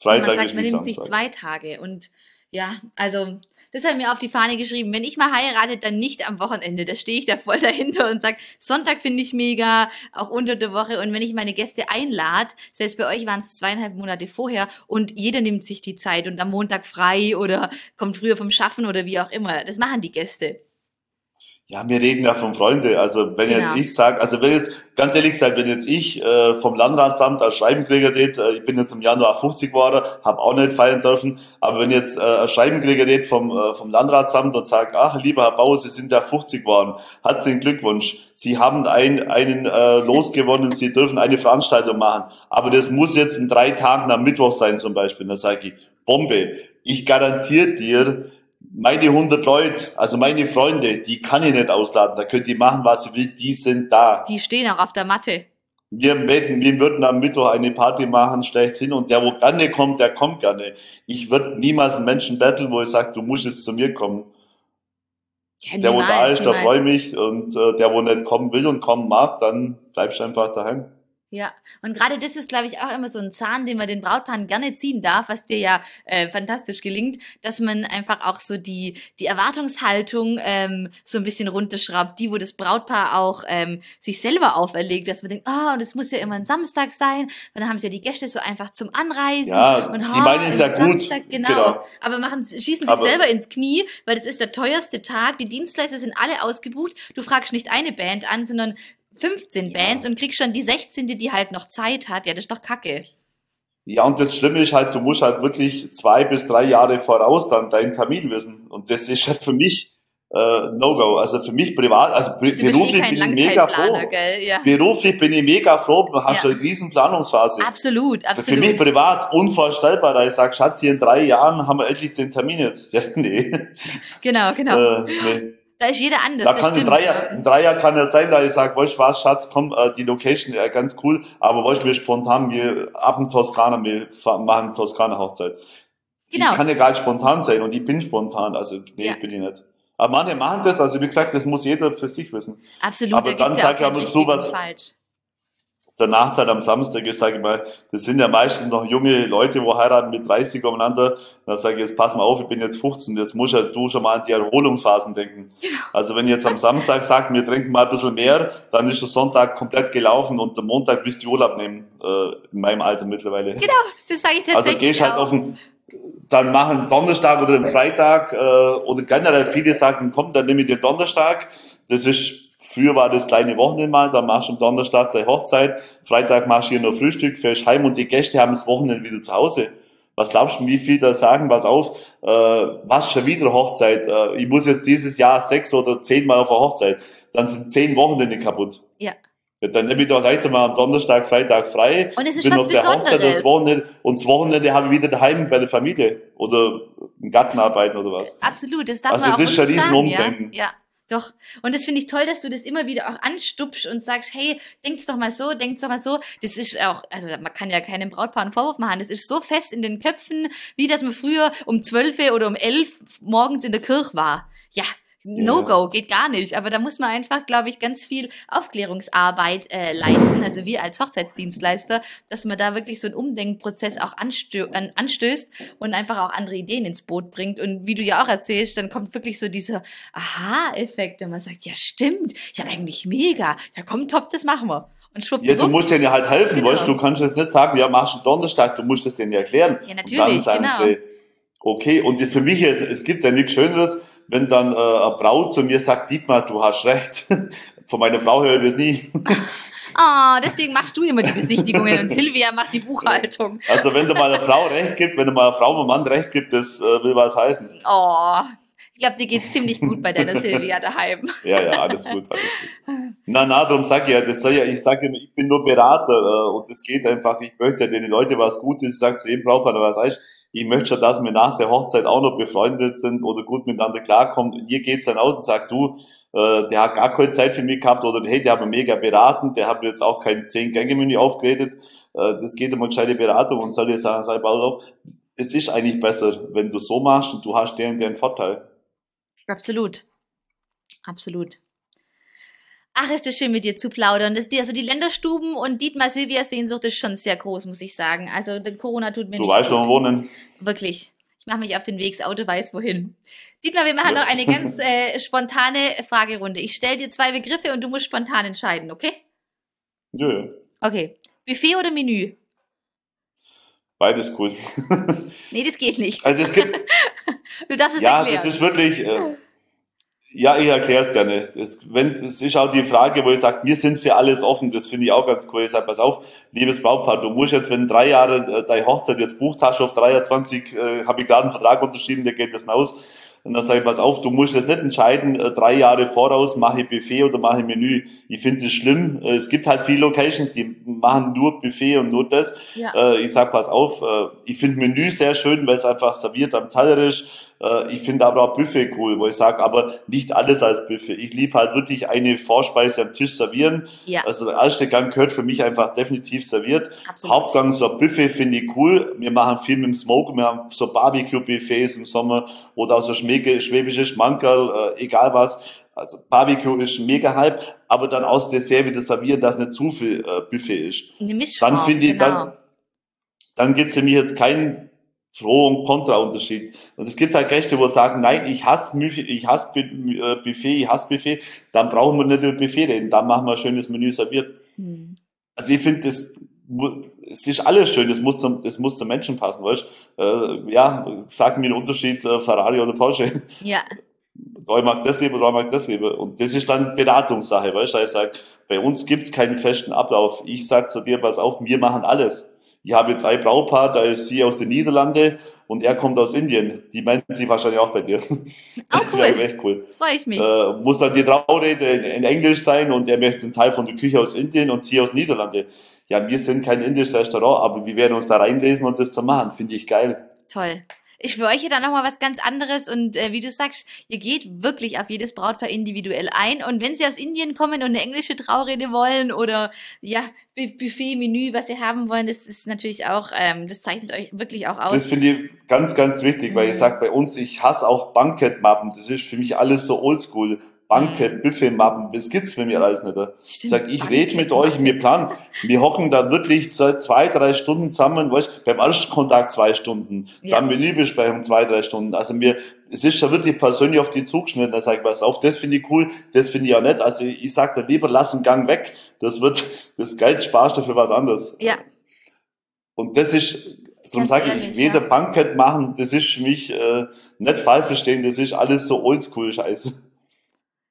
B: Freitag
A: man sagt, man nimmt sich zwei Tage und ja, also das hat mir auf die Fahne geschrieben. Wenn ich mal heirate, dann nicht am Wochenende. Da stehe ich da voll dahinter und sag, Sonntag finde ich mega, auch unter der Woche. Und wenn ich meine Gäste einlade, selbst bei euch waren es zweieinhalb Monate vorher und jeder nimmt sich die Zeit und am Montag frei oder kommt früher vom Schaffen oder wie auch immer. Das machen die Gäste.
B: Ja, wir reden ja von Freunde. Also wenn genau. jetzt ich sage, also wenn jetzt, ganz ehrlich gesagt, wenn jetzt ich äh, vom Landratsamt als Schreibenkriger tät, äh, ich bin jetzt im Januar 50 geworden, habe auch nicht feiern dürfen, aber wenn jetzt äh, ein Schreibenkriger tät vom, äh, vom Landratsamt und sagt, ach lieber Herr Bauer, Sie sind ja 50 geworden, herzlichen Glückwunsch, Sie haben ein, einen äh, losgewonnen, Sie dürfen eine Veranstaltung machen, aber das muss jetzt in drei Tagen am Mittwoch sein zum Beispiel. Dann sage ich, Bombe, ich garantiere dir, meine 100 Leute, also meine Freunde, die kann ich nicht ausladen. Da könnt ihr machen, was ihr will, die sind da.
A: Die stehen auch auf der Matte.
B: Wir, wir würden am Mittwoch eine Party machen, schlechthin, und der, wo gerne kommt, der kommt gerne. Ich würde niemals einen Menschen betteln, wo ich sage, du musst jetzt zu mir kommen. Ja, der, wo da ist, der freue mich, und äh, der, wo nicht kommen will und kommen mag, dann bleibst du einfach daheim.
A: Ja, und gerade das ist, glaube ich, auch immer so ein Zahn, den man den Brautpaaren gerne ziehen darf, was dir ja äh, fantastisch gelingt, dass man einfach auch so die, die Erwartungshaltung ähm, so ein bisschen runterschraubt, die, wo das Brautpaar auch ähm, sich selber auferlegt, dass man denkt, oh, und es muss ja immer ein Samstag sein, weil dann haben sie ja die Gäste so einfach zum Anreisen.
B: Ja,
A: und,
B: die
A: oh,
B: meinen es ja gut.
A: Samstag, genau.
B: Genau.
A: Aber machen, schießen sich
B: Aber-
A: selber ins Knie, weil das ist der teuerste Tag, die Dienstleister sind alle ausgebucht, du fragst nicht eine Band an, sondern 15
B: Ja.
A: Bands und kriegst dann die 16., die halt noch Zeit hat. Ja, das ist doch kacke.
B: Ja, und das Schlimme ist halt, du musst halt wirklich zwei bis drei Jahre voraus dann deinen Termin wissen. Und das ist halt für mich äh, No-Go. Also für mich privat, also
A: Du eh
B: beruflich bin ich mega froh.
A: Gell? Ja.
B: Beruflich bin ich mega froh, du hast
A: Ja.
B: schon eine riesen Planungsphase.
A: Absolut,
B: Für
A: absolut.
B: mich privat unvorstellbar, da ich sage, Schatz, hier in drei Jahren haben wir endlich den Termin jetzt. Ja, nee.
A: Genau, genau.
B: Äh, nee.
A: Da ist jeder anders.
B: Da kann in
A: stimmt.
B: drei, Jahr, in drei Jahren kann es sein, da ich sage, du was, Schatz, komm, äh, die Location äh, ganz cool, aber du, wir spontan, wir ab in Toskana, wir machen Toskana-Hochzeit.
A: Genau.
B: Ich kann ja gar nicht spontan sein und ich bin spontan, also nee,
A: Ja.
B: bin ich nicht. Aber manche machen das, also wie gesagt, das muss jeder für sich wissen.
A: Absolut,
B: Aber
A: da
B: dann
A: gibt's ja
B: ich was-
A: und falsch.
B: Der Nachteil am Samstag ist, sage ich mal, das sind ja meistens noch junge Leute, wo heiraten mit 30 umeinander. Da sage ich, jetzt pass mal auf, ich bin jetzt 15, jetzt musst ja du schon mal an die Erholungsphasen denken.
A: Genau.
B: Also wenn ich jetzt am Samstag sagt, wir trinken mal ein bisschen mehr, dann ist der Sonntag komplett gelaufen und der Montag müsst ihr Urlaub nehmen, äh, in meinem Alter mittlerweile.
A: Das sage ich
B: Also
A: tatsächlich
B: gehst halt
A: auch.
B: auf den, dann machen Donnerstag oder den Freitag, äh, oder generell viele sagen, komm, dann nehme ich den Donnerstag. Das ist, früher war das kleine Wochenende mal, dann machst du am Donnerstag deine Hochzeit, Freitag machst du hier noch Frühstück, fährst heim und die Gäste haben das Wochenende wieder zu Hause. Was glaubst du, wie viel da sagen, pass auf, äh, was schon wieder Hochzeit, äh, ich muss jetzt dieses Jahr sechs oder zehn Mal auf eine Hochzeit, dann sind zehn Wochenende kaputt.
A: Ja.
B: Ja, dann nehme ich doch heute mal am Donnerstag, Freitag frei.
A: Und es ist
B: bin
A: was
B: auf der Hochzeit
A: Besonderes.
B: das Wochenende, und das Wochenende habe ich wieder daheim bei der Familie oder im Garten arbeiten oder was.
A: Absolut, das darf
B: Also
A: man auch
B: das ist schon riesen
A: sagen, ja.
B: Umdenken.
A: ja. Doch. Und das finde ich toll, dass du das immer wieder auch anstupst und sagst, hey, denk's doch mal so, denk's doch mal so. Das ist auch, also man kann ja keinem Brautpaar einen Vorwurf machen. Das ist so fest in den Köpfen, wie dass man früher um 12 oder um 11 morgens in der Kirche war. Ja. No go, geht gar nicht. Aber da muss man einfach, glaube ich, ganz viel Aufklärungsarbeit äh, leisten, also wir als Hochzeitsdienstleister, dass man da wirklich so einen Umdenkprozess auch anstö an, anstößt und einfach auch andere Ideen ins Boot bringt. Und wie du ja auch erzählst, dann kommt wirklich so dieser Aha-Effekt, und man sagt, ja stimmt, ja eigentlich mega, ja komm, top, das machen wir. Und
B: Ja, du musst denen ja halt helfen,
A: Genau.
B: weißt du, kannst jetzt nicht sagen, ja, machst du Donnerstag, du musst es denen erklären.
A: Ja,
B: Und
A: natürlich,
B: dann sagen
A: genau.
B: sie, okay, und für mich, es gibt ja nichts Schöneres, wenn dann äh, eine Braut zu mir sagt, Dietmar, du hast recht. Von meiner Frau höre ich das nie.
A: Ah, deswegen machst du immer die Besichtigungen und Silvia macht die Buchhaltung.
B: Also wenn du mal einer Frau recht gibt, wenn du mal einer Frau einem Mann recht gibt, das äh, will was heißen.
A: Oh, ich glaube, dir geht's ziemlich gut bei deiner Silvia daheim.
B: Ja, ja, alles gut, alles gut. Na, na, darum sag ich ja, das sei ja, ich sage immer, ich bin nur Berater äh, und es geht einfach, ich möchte den Leuten was Gutes, ich sage zu jedem Brautpaar, was heißt, ich möchte schon, dass wir nach der Hochzeit auch noch befreundet sind oder gut miteinander klarkommen. Und ihr geht's dann aus und sagt, du, äh, der hat gar keine Zeit für mich gehabt oder hey, der hat mir mega beraten, der hat mir jetzt auch kein Zehn-Gänge-Menü aufgeredet. Äh, das geht um eine gescheite Beratung und soll ich sagen, sei bald auf, es ist eigentlich besser, wenn du so machst und du hast deren, deren Vorteil.
A: Absolut. Absolut. Ach, ist das schön mit dir zu plaudern. Das, die, also die Länderstuben und Dietmar Silvias Sehnsucht ist schon sehr groß, muss ich sagen. Also Corona tut mir
B: Du
A: nicht
B: weißt, wo wir wohnen.
A: Wirklich. Ich mache mich auf den Weg, das Auto weiß wohin. Dietmar, wir machen
B: Ja.
A: noch eine ganz äh, spontane Fragerunde. Ich stelle dir zwei Begriffe und du musst spontan entscheiden, okay?
B: Ja, ja.
A: Okay. Buffet oder Menü?
B: Beides cool.
A: Nee, das geht nicht.
B: Also es gibt,
A: Du darfst es
B: ja,
A: erklären.
B: das ist wirklich, äh, ja, ich erkläre es gerne. Das, wenn, das ist auch die Frage, wo ich sage, wir sind für alles offen. Das finde ich auch ganz cool. Ich sage, pass auf, liebes Brautpaar, du musst jetzt, wenn drei Jahre äh, deine Hochzeit jetzt bucht hast, auf 23, äh, habe ich gerade einen Vertrag unterschrieben, der geht das aus. Und dann sage ich, pass auf, du musst jetzt nicht entscheiden, äh, drei Jahre voraus, mache ich Buffet oder mache ich Menü. Ich finde es schlimm. Äh, es gibt halt viele Locations, die machen nur Buffet und nur das.
A: ja.
B: Äh, ich sag, pass auf, äh, ich finde Menü sehr schön, weil es einfach serviert am Teller ist. Äh, ich finde aber auch Buffet cool, wo ich sage, aber nicht alles als Buffet. Ich liebe halt wirklich eine Vorspeise am Tisch servieren.
A: ja,
B: Also der erste Gang gehört für mich einfach definitiv serviert.
A: absolut.
B: Hauptgang so ein Buffet finde ich cool. Wir machen viel mit dem Smoke, wir haben so Barbecue-Buffets im Sommer oder auch so schmäge, schwäbische Schmankerl, äh, egal was. Also Barbecue ist mega Hype, aber dann aus Dessert wieder servieren, dass nicht zu viel äh, Buffet ist.
A: Eine Mischform,
B: Dann finde ich,
A: genau.
B: dann, dann gibt's für mich jetzt keinen Pro- und Kontra-Unterschied. Und es gibt halt Gäste, wo sagen, nein, ich hasse, Buffet, ich hasse äh, Buffet, ich hasse Buffet, dann brauchen wir nicht über Buffet reden, dann machen wir ein schönes Menü serviert.
A: Hm.
B: Also ich finde, das, es ist alles schön, das muss zum, das muss zum Menschen passen, weißt äh, Ja, sag mir den Unterschied, äh, Ferrari oder Porsche.
A: Ja,
B: Da mag das lieber, da mag das lieber. Und das ist dann Beratungssache, weißt du? Ich sag, bei uns gibt's keinen festen Ablauf. Ich sag zu dir, pass auf, wir machen alles. Ich habe jetzt ein Braupaar, da ist sie aus den Niederlanden und er kommt aus Indien. Die meinten sie wahrscheinlich auch bei dir.
A: Oh, cool.
B: Ja, echt cool.
A: freue ich mich.
B: Äh, muss dann die Traurede in, in Englisch sein und er möchte einen Teil von der Küche aus Indien und sie aus Niederlande. Ja, wir sind kein indisches Restaurant, aber wir werden uns da reinlesen und das zu machen. Finde ich geil.
A: Toll. Ich für euch dann nochmal was ganz anderes und äh, wie du sagst, ihr geht wirklich auf jedes Brautpaar individuell ein und wenn sie aus Indien kommen und eine englische Traurede wollen oder ja, Bu- Buffet, Menü, was sie haben wollen, das ist natürlich auch, ähm, das zeichnet euch wirklich auch aus.
B: Das finde ich ganz, ganz wichtig, weil ich
A: Mhm.
B: sag bei uns, ich hasse auch Bankettmappen. Das ist für mich alles so oldschool. Bankett, Buffetmappen, das gibt's für mich alles nicht. Ich
A: Mhm. Stimmt,
B: sag, ich rede mit euch, wir planen. Wir hocken da wirklich seit zwei, drei Stunden zusammen, weißt, beim ersten Kontakt zwei Stunden,
A: Ja.
B: dann Menübesprechung zwei, drei Stunden. Also mir, es ist schon wirklich persönlich auf die zugeschnitten. Da sag ich, pass auf, das finde ich cool, das finde ich auch nett. Also ich sag da lieber, lass einen Gang weg. Das wird, das Geld sparst du für was anderes.
A: Ja,
B: Und das ist, darum sage ich, weder
A: ja.
B: Bankett machen, das ist für mich äh, nicht falsch verstehen, das ist alles so oldschool-Scheiße.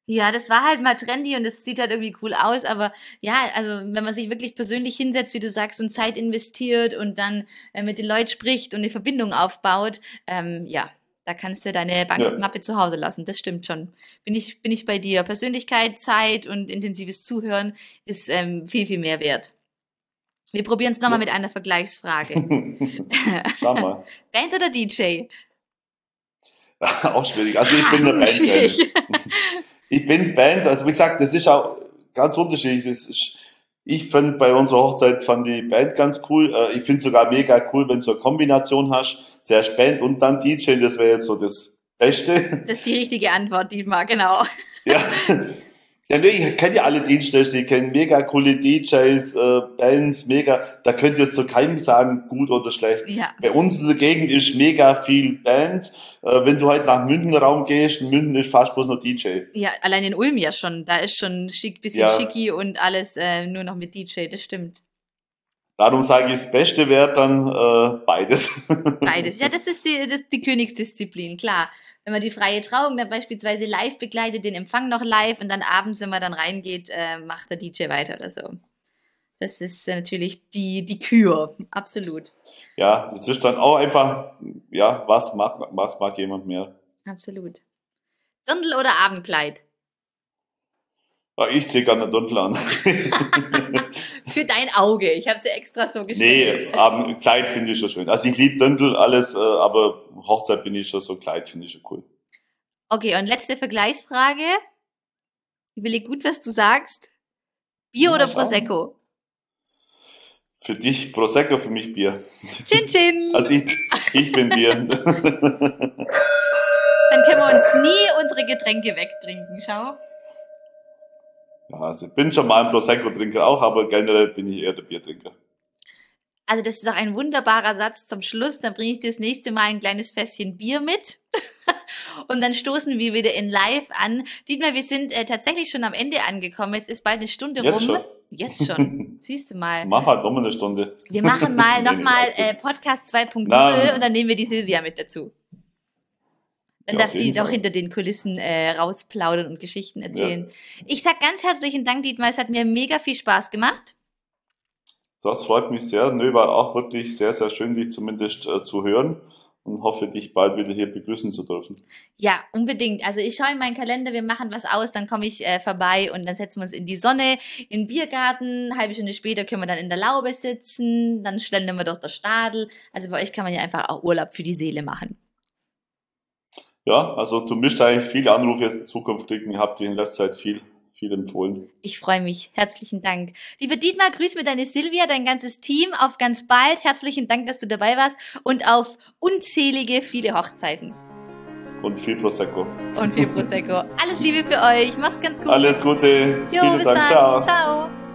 A: Ja, das war halt mal trendy und es sieht halt irgendwie cool aus, aber ja, also wenn man sich wirklich persönlich hinsetzt, wie du sagst, und Zeit investiert und dann äh, mit den Leuten spricht und eine Verbindung aufbaut, ähm, ja, da kannst du deine Bankmappe zu Hause lassen. Das stimmt schon. Bin ich, bin ich bei dir. Persönlichkeit, Zeit und intensives Zuhören ist ähm, viel, viel mehr wert. Wir probieren es nochmal
B: Ja.
A: mit einer Vergleichsfrage.
B: Schau mal.
A: Band oder DJ?
B: auch schwierig. Also ich bin
A: Ah,
B: eine Band. Ich bin Band, also wie gesagt, das ist auch ganz unterschiedlich. Ist, ich fand bei unserer Hochzeit fand die Band ganz cool. Äh, Ich finde sogar mega cool, wenn du eine Kombination hast, zuerst Band und dann DJ, das wäre jetzt so das Beste.
A: Das ist die richtige Antwort, Dietmar, genau.
B: Ja. Ja, nee, ich kenne ja alle Dienstleister, ich kenne mega coole DJs, äh, Bands, mega, da könnt ihr zu keinem sagen, gut oder schlecht.
A: Ja.
B: Bei uns in der Gegend ist mega viel Band. Äh, wenn du halt nach München Raum gehst, München ist fast bloß noch DJ.
A: Ja, allein in Ulm ja schon. Da ist schon schick, bisschen
B: Ja.
A: schicki und alles äh, nur noch mit DJ, das stimmt.
B: Darum sage ich, das Beste wäre dann äh, beides.
A: Beides. Ja, das ist die, das ist die Königsdisziplin, klar. Wenn man die freie Trauung dann beispielsweise live begleitet, den Empfang noch live und dann abends, wenn man dann reingeht, äh, macht der DJ weiter oder so. Das ist äh, natürlich die, die Kür, absolut.
B: ja, das ist dann auch einfach, ja, was mag, was mag jemand mehr?
A: Absolut. Dirndl oder Abendkleid?
B: Ja, ich ziehe gerne Dunkel an.
A: Für dein Auge. Ich habe sie extra so
B: nee,
A: gestellt.
B: Abend, Kleid finde ich schon schön. Also ich liebe Dunkel, alles, äh, aber Hochzeit bin ich schon so, Kleid finde ich schon cool.
A: Okay, und letzte Vergleichsfrage. Überleg gut, was du sagst. Bier
B: Mal
A: oder. Prosecco?
B: Für dich Prosecco, für mich Bier.
A: Chin Chin!
B: Also ich, ich bin Bier.
A: Dann können wir uns nie unsere Getränke wegtrinken, schau.
B: Ja, also ich bin schon mal ein Prosecco-Trinker auch, aber generell bin ich eher der Biertrinker.
A: Also das ist auch ein wunderbarer Satz zum Schluss. Dann bringe ich das nächste Mal ein kleines Fässchen Bier mit. Und dann stoßen wir wieder in Live an. Dietmar, wir sind äh, tatsächlich schon am Ende angekommen. Jetzt ist bald eine Stunde
B: Jetzt
A: rum.
B: schon?
A: Jetzt schon. Siehst du mal.
B: Mach halt nochmal eine Stunde.
A: Wir machen mal nochmal äh, Podcast 2.0
B: Na.
A: und dann nehmen wir die Silvia mit dazu. Dann
B: Ja,
A: darf die doch hinter den Kulissen äh, rausplaudern und Geschichten erzählen. Ich sag ganz herzlichen Dank, Dietmar. Es hat mir mega viel Spaß gemacht.
B: Das freut mich sehr. Nö, war auch wirklich sehr, sehr schön, dich zumindest äh, zu hören und hoffe, dich bald wieder hier begrüßen zu dürfen.
A: Ja, unbedingt. Also ich schaue in meinen Kalender, wir machen was aus, dann komme ich äh, vorbei und dann setzen wir uns in die Sonne, in den Biergarten. Eine halbe Stunde später können wir dann in der Laube sitzen, dann schlendern wir durch der Stadel. Also bei euch kann man ja einfach auch Urlaub für die Seele machen.
B: Ja, also du müsst eigentlich viele Anrufe jetzt in Zukunft kriegen. Ihr habt dir in letzter Zeit viel, viel empfohlen.
A: Ich freue mich. Herzlichen Dank. Lieber Dietmar, grüß mir deine Silvia, dein ganzes Team. Auf ganz bald. Herzlichen Dank, dass du dabei warst und auf unzählige viele Hochzeiten.
B: und viel Prosecco.
A: Und viel Prosecco. Alles Liebe für euch. Mach's ganz gut.
B: Alles Gute.
A: Jo,
B: Vielen
A: bis
B: Dank.
A: dann.
B: Ciao.
A: Ciao.